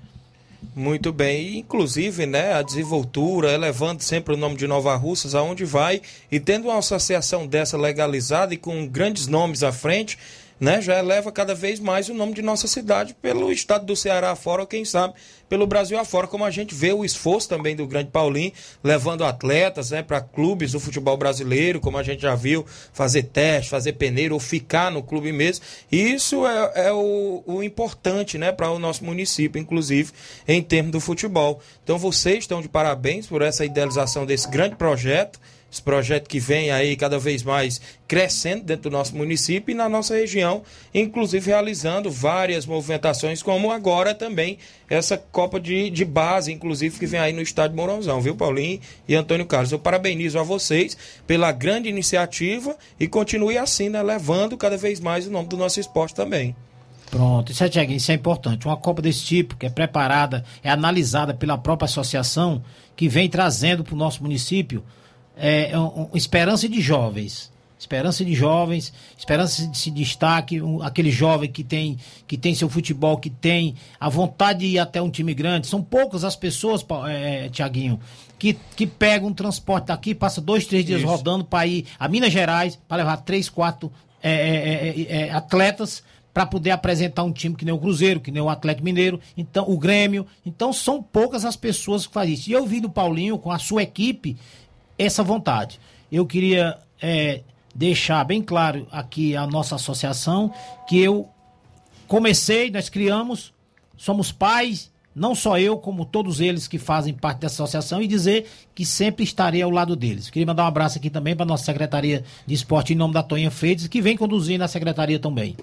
Muito bem, inclusive, né, a desenvoltura, elevando sempre o nome de Nova Russas aonde vai? E tendo uma associação dessa legalizada e com grandes nomes à frente, né, já eleva cada vez mais o nome de nossa cidade pelo estado do Ceará afora, ou quem sabe pelo Brasil afora, como a gente vê o esforço também do Grande Paulinho, levando atletas né, para clubes do futebol brasileiro, como a gente já viu, fazer teste, fazer peneiro, ou ficar no clube mesmo. E isso é, é o, o importante né, para o nosso município, inclusive, em termos do futebol. Então vocês estão de parabéns por essa idealização desse grande projeto esse projeto que vem aí cada vez mais crescendo dentro do nosso município e na nossa região, inclusive realizando várias movimentações, como agora também essa Copa de, de Base, inclusive, que vem aí no estádio Mourãozão, viu, Paulinho e Antônio Carlos? Eu parabenizo a vocês pela grande iniciativa e continue assim, né, levando cada vez mais o nome do nosso esporte também. Pronto, isso é, isso é importante. Uma Copa desse tipo, que é preparada, é analisada pela própria associação, que vem trazendo para o nosso município é, é, um, esperança de jovens. Esperança de jovens, esperança de se destaque, um, aquele jovem que tem, que tem seu futebol, que tem a vontade de ir até um time grande. São poucas as pessoas, é, é Tiaguinho, que, que pegam um transporte daqui, passa dois, três dias Isso. rodando para ir a Minas Gerais, para levar três, quatro é, é, é atletas para poder apresentar um time que nem o Cruzeiro, que nem o Atlético Mineiro, então o Grêmio. Então são poucas as pessoas que fazem isso. E eu vi do Paulinho com a sua equipe essa vontade. Eu queria é, deixar bem claro aqui a nossa associação que eu comecei, nós criamos, somos pais, não só eu, como todos eles que fazem parte dessa associação, e dizer que sempre estarei ao lado deles. Queria mandar um abraço aqui também para a nossa Secretaria de Esporte em nome da Tonha Freitas, que vem conduzindo a secretaria também.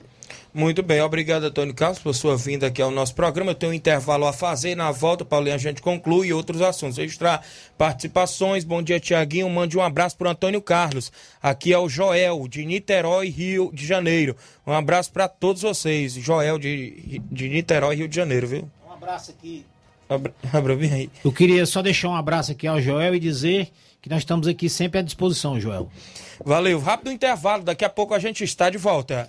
Muito bem, obrigado, Antônio Carlos, por sua vinda aqui ao nosso programa. Eu tenho um intervalo a fazer. Na volta, Paulinho, a gente conclui outros assuntos. Registrar participações. Bom dia, Tiaguinho. Mande um abraço para Antônio Carlos. Aqui é o Joel, de Niterói, Rio de Janeiro. Um abraço para todos vocês. Joel, de, de Niterói, Rio de Janeiro, viu? Um abraço aqui. Abra, abra bem aí. Eu queria só deixar um abraço aqui ao Joel e dizer que nós estamos aqui sempre à disposição, Joel. Valeu. Rápido intervalo. Daqui a pouco a gente está de volta.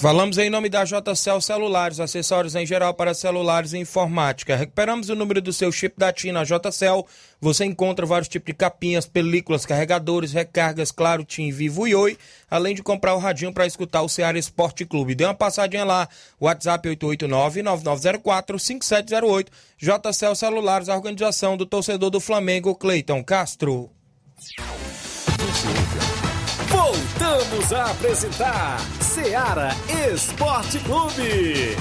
Falamos em nome da JCL Celulares, acessórios em geral para celulares e informática. Recuperamos o número do seu chip da TIM na JCL. Você encontra vários tipos de capinhas, películas, carregadores, recargas, claro, TIM, Vivo e Oi, além de comprar o radinho para escutar o Ceará Esporte Clube. Dê uma passadinha lá, WhatsApp 889-9904-5708. JCL Celulares, a organização do torcedor do Flamengo, Cleiton Castro. Voltamos a apresentar Seara Esporte Clube.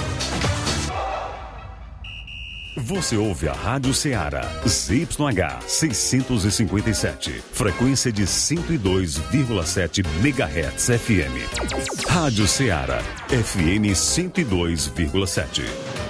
Você ouve a Rádio Ceará, ZYH 657, frequência de 102,7 MHz FM. Rádio Ceará, FM 102,7.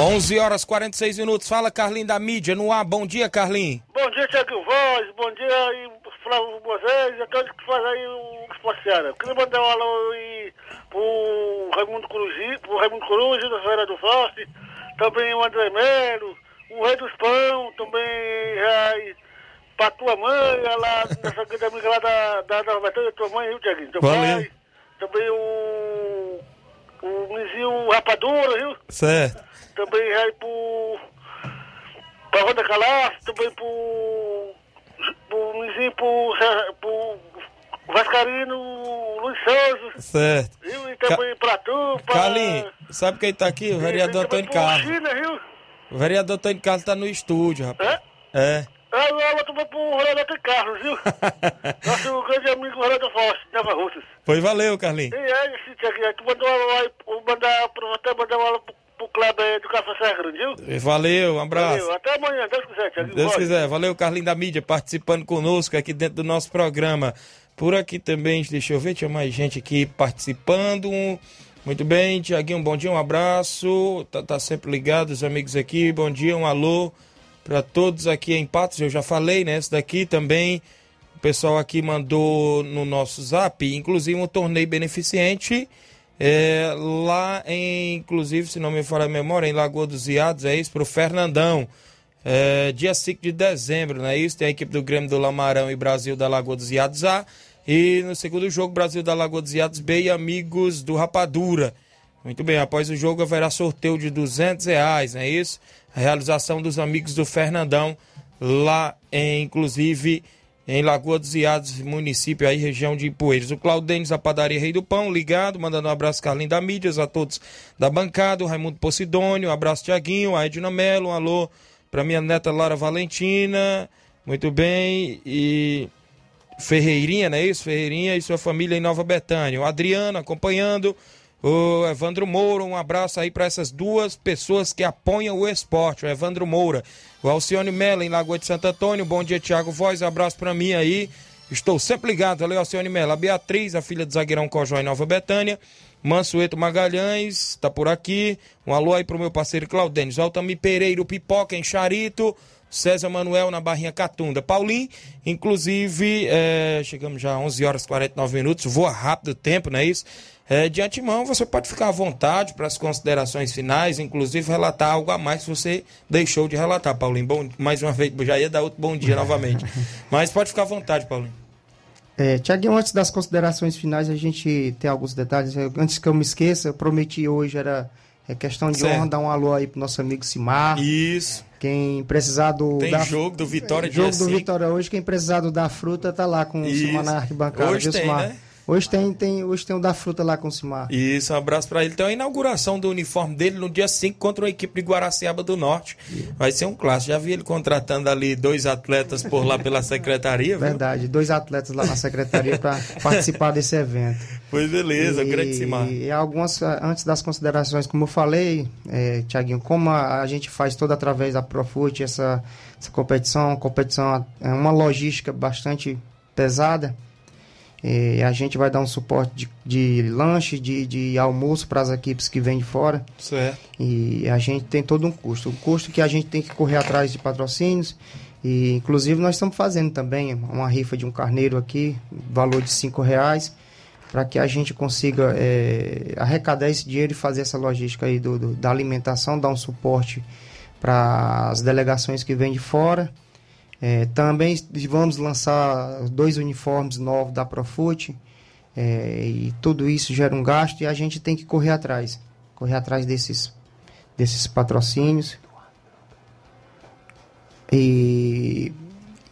11 horas 46 minutos. Fala, Carlinho da mídia no ar. Bom dia, Carlinho. Bom dia, Tiago Voz. Bom dia aí, Flávio Moisés e a todos que fazem aí o Esporte Ceará. Queria mandar um alô aí pro Raimundo Coruji, pro Raimundo Coruja, da Feira do Forte, também o André Melo, o Rei dos Pão, também aí, pra tua mãe, lá nessa grande amiga lá da, da, da Roberta, tua mãe, viu, Tiaguinho? Teu Valeu. pai, também o, o Mizinho Rapadura, viu? Certo. Também aí pro, pra Roda Calaço, também pro, pro Mizinho, pro, pro Vascarino Luiz Souza. Certo. Viu? E também pra tu, pra... Carlinho, sabe quem tá aqui? O vereador Antônio Carlos. China, viu? O vereador Antônio Carlos tá no estúdio, rapaz. É? Ah, ela também pro Renato Carlos, viu? [LAUGHS] Nosso grande amigo Renato Forte, Nova Russas. Foi, valeu, Carlinho. E aí, esse Tiaguinho, tu mandou uma aí, vou mandar você, mandar uma aula pro, pro Kleber do Café Serra viu? Valeu, um abraço. Valeu, até amanhã, Deus quiser. Deus quiser. Valeu, Carlinho da mídia, participando conosco aqui dentro do nosso programa. Por aqui também, deixa eu ver, tinha mais gente aqui participando. Muito bem, Tiaguinho, bom dia, um abraço. Tá, tá sempre ligado, os amigos aqui. Bom dia, um alô para todos aqui em Patos. Eu já falei, né? Esse daqui também. O pessoal aqui mandou no nosso zap, inclusive um torneio beneficente. É, lá em, inclusive, se não me falha a memória, em Lagoa dos Iados, é isso, para o Fernandão. É, dia 5 de dezembro, não é isso? Tem a equipe do Grêmio do Lamarão e Brasil da Lagoa dos Iados A. E no segundo jogo, Brasil da Lagoa dos Iados B e amigos do Rapadura. Muito bem, após o jogo haverá sorteio de 200 reais, não é isso? A realização dos amigos do Fernandão, lá em, inclusive, em Lagoa dos Iados, município aí, região de Ipueiras. O Claudênis, a padaria Rei do Pão, ligado, mandando um abraço Carlinho da Mídias, a todos da bancada, o Raimundo Posidônio, um abraço Tiaguinho, a Edna Melo, um alô para minha neta Lara Valentina, muito bem, e Ferreirinha, não é isso? Ferreirinha e sua família em Nova Betânia. O Adriano acompanhando, o Evandro Moura, um abraço aí para essas duas pessoas que apoiam o esporte, o Evandro Moura. O Alcione Mello em Lagoa de Santo Antônio, bom dia Tiago Voz, um abraço para mim aí. Estou sempre ligado, valeu Alcione Mello. A Beatriz, a filha do zagueirão Cojó em Nova Betânia. Mansueto Magalhães, tá por aqui. Um alô aí pro meu parceiro Claudênis. Altamir Pereira, o Pipoca em Charito. César Manuel na Barrinha Catunda. Paulinho, inclusive, é, chegamos já a 11 horas e 49 minutos, voa rápido o tempo, não é isso? É, de antemão, você pode ficar à vontade para as considerações finais, inclusive relatar algo a mais que você deixou de relatar, Paulinho. Bom, mais uma vez, já ia dar outro bom dia novamente. [LAUGHS] Mas pode ficar à vontade, Paulinho. É, Tiaguinho, antes das considerações finais, a gente tem alguns detalhes. Antes que eu me esqueça, eu prometi hoje, era é questão de Certo. honra, dar um alô aí pro nosso amigo Simar. Isso. Quem precisar do. Tem da- jogo do Vitória é, Jogo do. Vitória hoje, quem precisar do da fruta tá lá com o. Simar na arquibancada. Hoje tem, Simar? né? Hoje tem, tem, hoje tem o da fruta lá com o Simar. Isso, um abraço para ele. Então, a inauguração do uniforme dele no dia 5 contra uma equipe de Guaraciaba do Norte. Vai ser um clássico. Já vi ele contratando ali dois atletas por lá pela secretaria, viu? Verdade, dois atletas lá na secretaria para [LAUGHS] participar desse evento. Pois beleza, e, grande Simar. E algumas, antes das considerações, como eu falei, é, Tiaguinho, como a, a gente faz toda através da Profut, essa, essa competição, competição é uma logística bastante pesada. E a gente vai dar um suporte de, de lanche, de, de almoço para as equipes que vêm de fora. Certo. E a gente tem todo um custo. O custo que a gente tem que correr atrás de patrocínios. E inclusive nós estamos fazendo também uma rifa de um carneiro aqui, valor de cinco reais, para que a gente consiga eh, arrecadar esse dinheiro e fazer essa logística aí do, do- da alimentação, dar um suporte para as delegações que vêm de fora. Eh, também vamos lançar dois uniformes novos da Profut. eh, e tudo isso gera um gasto e a gente tem que correr atrás. Correr atrás desses, desses patrocínios. E,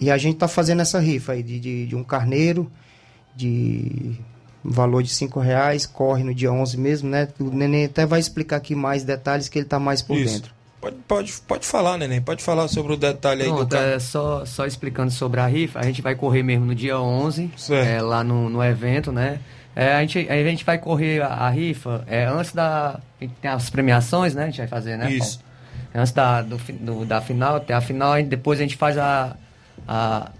e a gente está fazendo essa rifa aí de, de, de um carneiro de valor de cinco reais, corre no dia 11 mesmo, né? O Neném até vai explicar aqui mais detalhes que ele está mais por Isso. dentro. Pode, pode, pode falar, neném. Pode falar sobre o detalhe aí do carro. é, só, só explicando sobre a rifa, a gente vai correr mesmo no dia 11, é, lá no, no evento, né? É, a, gente, a gente vai correr a, a rifa é, antes da. Tem as premiações, né? A gente vai fazer, né? Isso. Paulo? Antes da, do, do, da final, até a final, e depois a gente faz a. a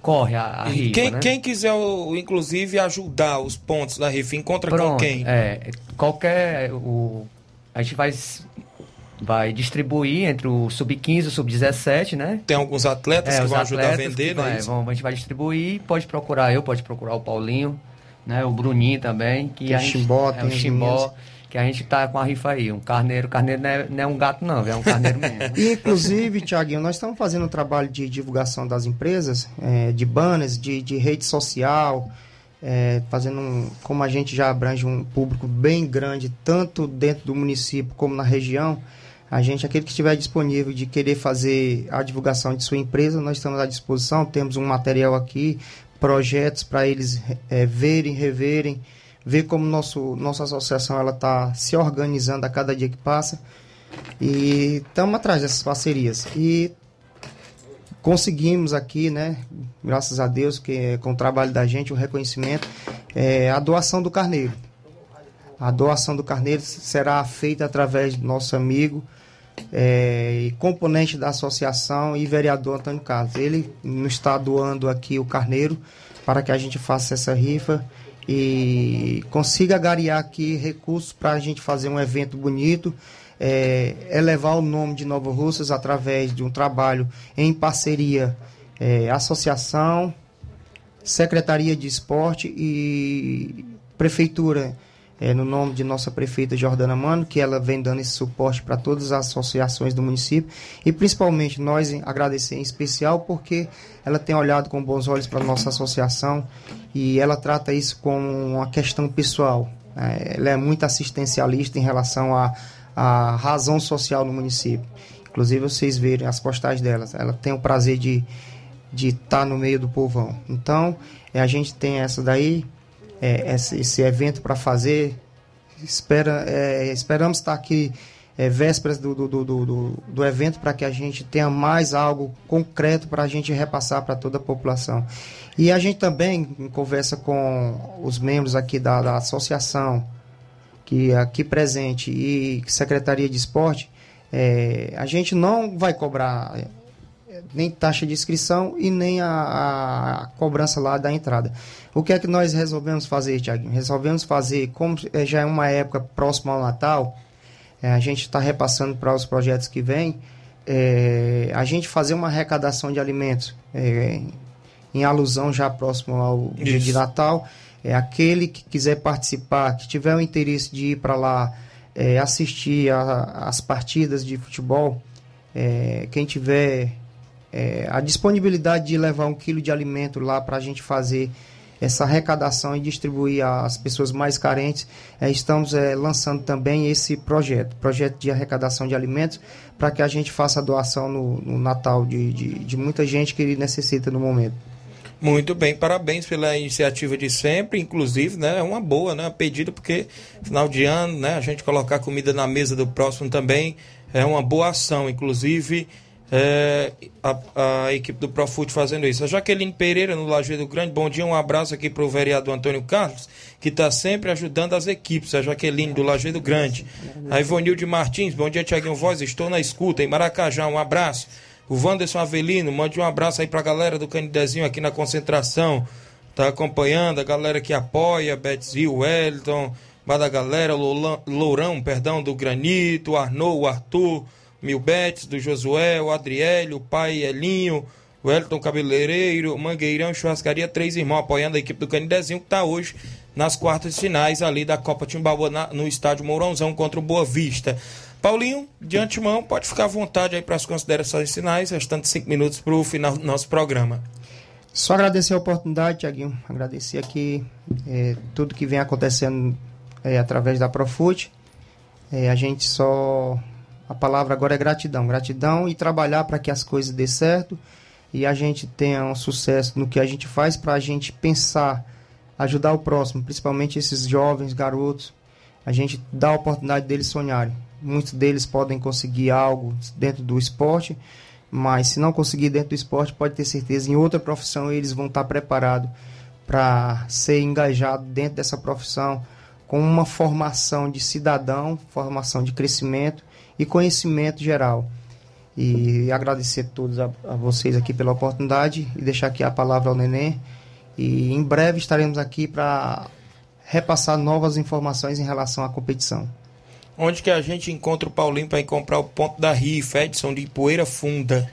corre a, a rifa. quem, né? quem quiser, inclusive, ajudar os pontos da rifa, encontra com Pronto, quem? É, qualquer. O, a gente vai, vai distribuir entre o sub-15 e o sub-17, né? Tem alguns atletas que os vão ajudar a vender, que né? vão- a gente vai distribuir, pode procurar eu, pode procurar o Paulinho, né? O Bruninho também. Que Tem a o gente, Chimbó, é, tem o Chimbó, que a gente tá com a rifa aí. Um carneiro, carneiro não é, não é um gato não, é um carneiro mesmo. E, [LAUGHS] inclusive, Tiaguinho, nós estamos fazendo um trabalho de divulgação das empresas, eh, de banners, de, de rede social, eh, fazendo um, como a gente já abrange um público bem grande, tanto dentro do município como na região, a gente, aquele que estiver disponível de querer fazer a divulgação de sua empresa, nós estamos à disposição, temos um material aqui, projetos para eles eh, verem, reverem, ver como nosso, nossa associação ela está se organizando a cada dia que passa. E estamos atrás dessas parcerias. E conseguimos aqui, né, graças a Deus, que é com o trabalho da gente, o reconhecimento, é a doação do carneiro. A doação do carneiro será feita através do nosso amigo é, componente da associação e vereador Antônio Carlos. Ele nos está doando aqui o carneiro para que a gente faça essa rifa e consiga garear aqui recursos para a gente fazer um evento bonito, é, elevar o nome de Nova Russas através de um trabalho em parceria é, associação, Secretaria de Esporte e Prefeitura, é, no nome de nossa prefeita Jordana Mano, que ela vem dando esse suporte para todas as associações do município e principalmente nós agradecer em especial porque ela tem olhado com bons olhos para nossa associação e ela trata isso como uma questão pessoal. É, ela é muito assistencialista em relação à à razão social no município. Inclusive vocês verem as postagens dela, ela tem o prazer de de estar no meio do povão. Então, é, a gente tem essa daí, é, esse, esse evento para fazer. Espera, é, esperamos estar aqui é, vésperas do, do, do, do, do evento para que a gente tenha mais algo concreto para a gente repassar para toda a população. E a gente também conversa com os membros aqui da, da associação, que aqui presente, e Secretaria de Esporte, é, a gente não vai cobrar é, nem taxa de inscrição e nem a, a cobrança lá da entrada. O que é que nós resolvemos fazer, Tiaguinho? Resolvemos fazer, como eh, já é uma época próxima ao Natal, eh, a gente está repassando para os projetos que vêm, eh, a gente fazer uma arrecadação de alimentos eh, em alusão já próximo ao dia de Isso. Natal. É aquele que quiser participar, que tiver o interesse de ir para lá eh, assistir as partidas de futebol, eh, quem tiver é, a disponibilidade de levar um quilo de alimento lá para a gente fazer essa arrecadação e distribuir às pessoas mais carentes, é, estamos é, lançando também esse projeto, projeto de arrecadação de alimentos, para que a gente faça a doação no, no Natal de, de, de muita gente que necessita no momento. Muito bem, parabéns pela iniciativa de sempre, inclusive, né? É uma boa, né? Pedida, porque final de ano, né? A gente colocar comida na mesa do próximo também é uma boa ação, inclusive. É, a, a equipe do Profute fazendo isso. A Jaqueline Pereira, no Lajeado Grande, bom dia, um abraço aqui para o vereador Antônio Carlos, que está sempre ajudando as equipes. A Jaqueline do Lajeado Grande. A Ivonilde Martins, bom dia, Tiaguinho Voz, estou na escuta. Em Maracajá, um abraço. O Wanderson Avelino, mande um abraço aí pra galera do Canidezinho aqui na concentração. Tá acompanhando, a galera que apoia, Betzil, Wellington, lá da galera, Lourão, perdão, do Granito, Arnou, Arthur, Milbetes, do Josué, o Adriélio, o pai Elinho, o Wellington Cabeleireiro, Mangueirão, Churrascaria, três irmãos apoiando a equipe do Canidezinho que tá hoje nas quartas de finais ali da Copa Timbaúba na- no estádio Mourãozão contra o Boa Vista. Paulinho, de antemão, pode ficar à vontade aí para as considerações finais, restando cinco minutos para o final do nosso programa. Só agradecer a oportunidade, Tiaguinho. Agradecer aqui é, tudo que vem acontecendo é, através da Profute. É, a gente só. A palavra agora é gratidão. Gratidão e trabalhar para que as coisas dê certo e a gente tenha um sucesso no que a gente faz para a gente pensar, ajudar o próximo, principalmente esses jovens, garotos. A gente dá a oportunidade deles sonharem. Muitos deles podem conseguir algo dentro do esporte, mas se não conseguir dentro do esporte, pode ter certeza, em outra profissão eles vão estar preparados para ser engajado dentro dessa profissão com uma formação de cidadão, formação de crescimento e conhecimento geral. E agradecer a todos a, a vocês aqui pela oportunidade e deixar aqui a palavra ao Neném. E em breve estaremos aqui para repassar novas informações em relação à competição. Onde que a gente encontra o Paulinho para comprar o ponto da rifa, Edson de Poeira Funda?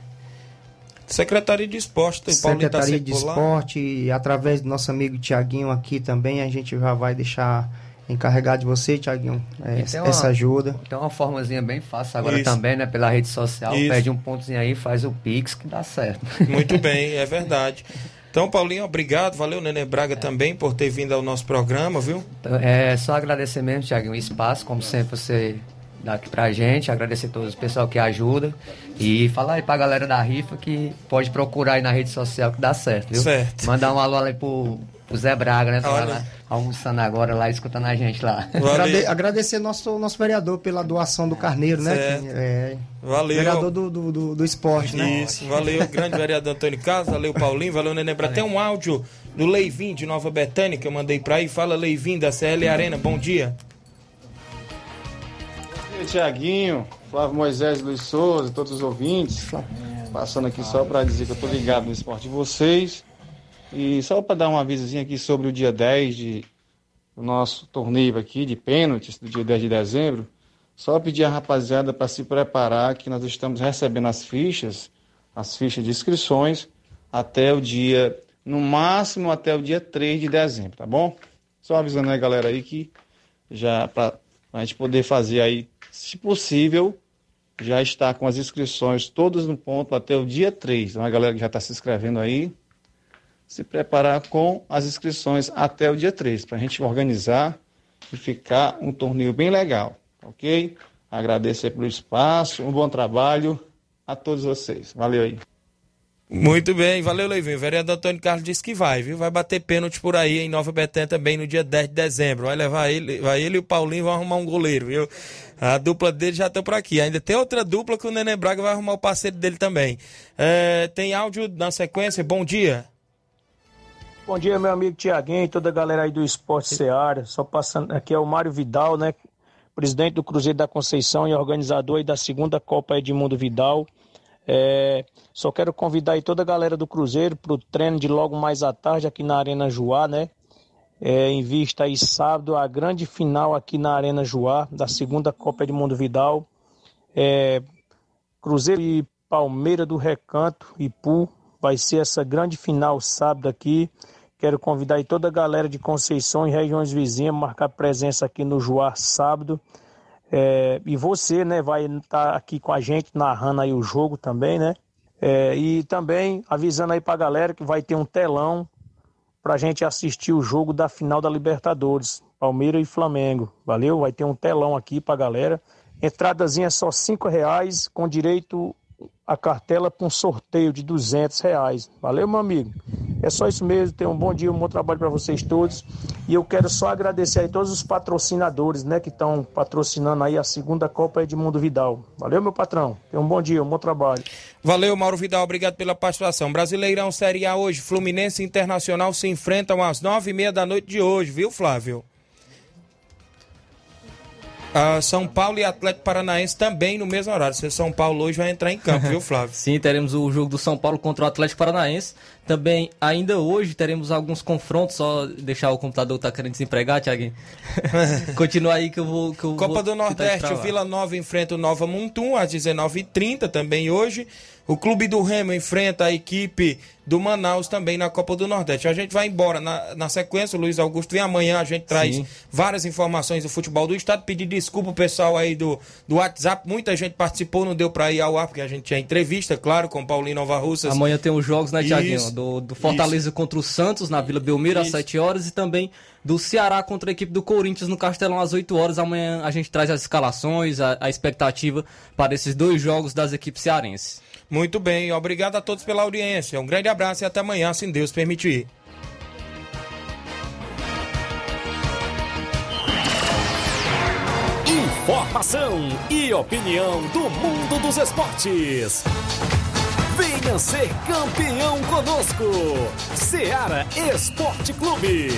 Secretaria de Esporte, tem Paulinho Secretaria tá de Esporte, através do nosso amigo Tiaguinho aqui também, a gente já vai deixar encarregado de você, Tiaguinho, é, essa uma, ajuda. Tem uma formazinha bem fácil agora Isso. também, né? Pela rede social, Isso. pede um pontozinho aí, faz o Pix que dá certo. [LAUGHS] Muito bem, é verdade. Então, Paulinho, obrigado. Valeu, Nenê Braga, é. também, por ter vindo ao nosso programa, viu? Então, é só agradecer mesmo, Tiago, o espaço, como sempre você dá aqui pra gente. Agradecer a todos o pessoal que ajuda. E falar aí pra galera da rifa que pode procurar aí na rede social que dá certo, viu? Certo. Mandar um alô ali pro o Zé Braga, né? Tá lá, almoçando agora lá, escutando a gente lá. Agrade, agradecer nosso, nosso vereador pela doação do carneiro, né? Que, é, valeu. Vereador do, do, do, do esporte, né? Isso, valeu, grande vereador Antônio Carlos, valeu Paulinho, valeu Nenê Braga. Tem um áudio do Leivin de Nova Betânia que eu mandei pra aí. Fala Leivin da CL Arena, bom dia. Bom dia, Tiaguinho, Flávio Moisés, Luiz Souza, todos os ouvintes. Passando aqui só para dizer que eu tô ligado no esporte de vocês. E só para dar um avisozinho aqui sobre o dia 10 de o nosso torneio aqui de pênaltis, do dia 10 de dezembro, só pedir a rapaziada para se preparar que nós estamos recebendo as fichas, as fichas de inscrições, até o dia, no máximo até o dia 3 de dezembro, tá bom? Só avisando aí, galera, aí que já para a gente poder fazer aí, se possível, já está com as inscrições todas no ponto até o dia 3. Então a galera que já está se inscrevendo aí, se preparar com as inscrições até o dia 3, para a gente organizar e ficar um torneio bem legal, ok? Agradecer pelo espaço, um bom trabalho a todos vocês. Valeu aí. Muito bem, valeu, Leivinho. O vereador Antônio Carlos disse que vai, viu? Vai bater pênalti por aí em Nova Betânia também no dia 10 de dezembro. Vai levar ele, vai ele e o Paulinho vão arrumar um goleiro, viu? A dupla dele já está por aqui. Ainda tem outra dupla que o Nenê Braga vai arrumar o parceiro dele também. É, tem áudio na sequência. Bom dia. Bom dia, meu amigo Tiaguinho e toda a galera aí do Esporte Seara. Só passando aqui é o Mário Vidal, né? Presidente do Cruzeiro da Conceição e organizador aí da segunda Copa Edmundo Vidal. É, só quero convidar aí toda a galera do Cruzeiro para o treino de logo mais à tarde aqui na Arena Joá, né? É, em vista aí sábado a grande final aqui na Arena Joá da segunda Copa Edmundo Vidal. É, Cruzeiro e Palmeira do Recanto, Ipu, vai ser essa grande final sábado aqui. Quero convidar aí toda a galera de Conceição e regiões vizinhas a marcar presença aqui no Joá sábado. É, e você, né, vai estar tá aqui com a gente narrando aí o jogo também, né? É, e também avisando aí pra galera que vai ter um telão pra gente assistir o jogo da final da Libertadores, Palmeiras e Flamengo. Valeu? Vai ter um telão aqui pra galera. Entradazinha só cinco reais, com direito a cartela com sorteio de 200 reais. Valeu, meu amigo? É só isso mesmo. Tenham um bom dia, um bom trabalho para vocês todos. E eu quero só agradecer aí todos os patrocinadores, né, que estão patrocinando aí a segunda Copa Edmundo Vidal. Valeu, meu patrão. Tenham um bom dia, um bom trabalho. Valeu, Mauro Vidal. Obrigado pela participação. Brasileirão Série A hoje. Fluminense Internacional se enfrentam às nove e meia da noite de hoje, viu, Flávio? Uh, São Paulo e Atlético Paranaense também no mesmo horário. Se São Paulo hoje vai entrar em campo, viu, Flávio? [LAUGHS] Sim, teremos o jogo do São Paulo contra o Atlético Paranaense. Também, ainda hoje, teremos alguns confrontos. Só deixar o computador tá querendo desempregar, Thiaguinho. [LAUGHS] Continua aí que eu vou. Que eu Copa vou do Nordeste, o Vila Nova enfrenta o Nova Muntum às 19h30 também hoje. O Clube do Remo enfrenta a equipe do Manaus também na Copa do Nordeste. A gente vai embora na, na sequência, o Luiz Augusto vem amanhã, a gente traz Sim. várias informações do futebol do estado. Pedir desculpa o pessoal aí do, do WhatsApp, muita gente participou, não deu para ir ao ar, porque a gente tinha entrevista, claro, com Paulinho Nova Russas. Amanhã tem os jogos, né, Tiaguinho? Do, do Fortaleza Isso. contra o Santos, na Vila Belmiro, às 7 horas, e também do Ceará contra a equipe do Corinthians no Castelão às 8 horas. Amanhã a gente traz as escalações, a, a expectativa para esses dois jogos das equipes cearenses. Muito bem, obrigado a todos pela audiência. Um grande abraço e até amanhã, se Deus permitir. Informação e opinião do mundo dos esportes. Venha ser campeão conosco. Seara Esporte Clube.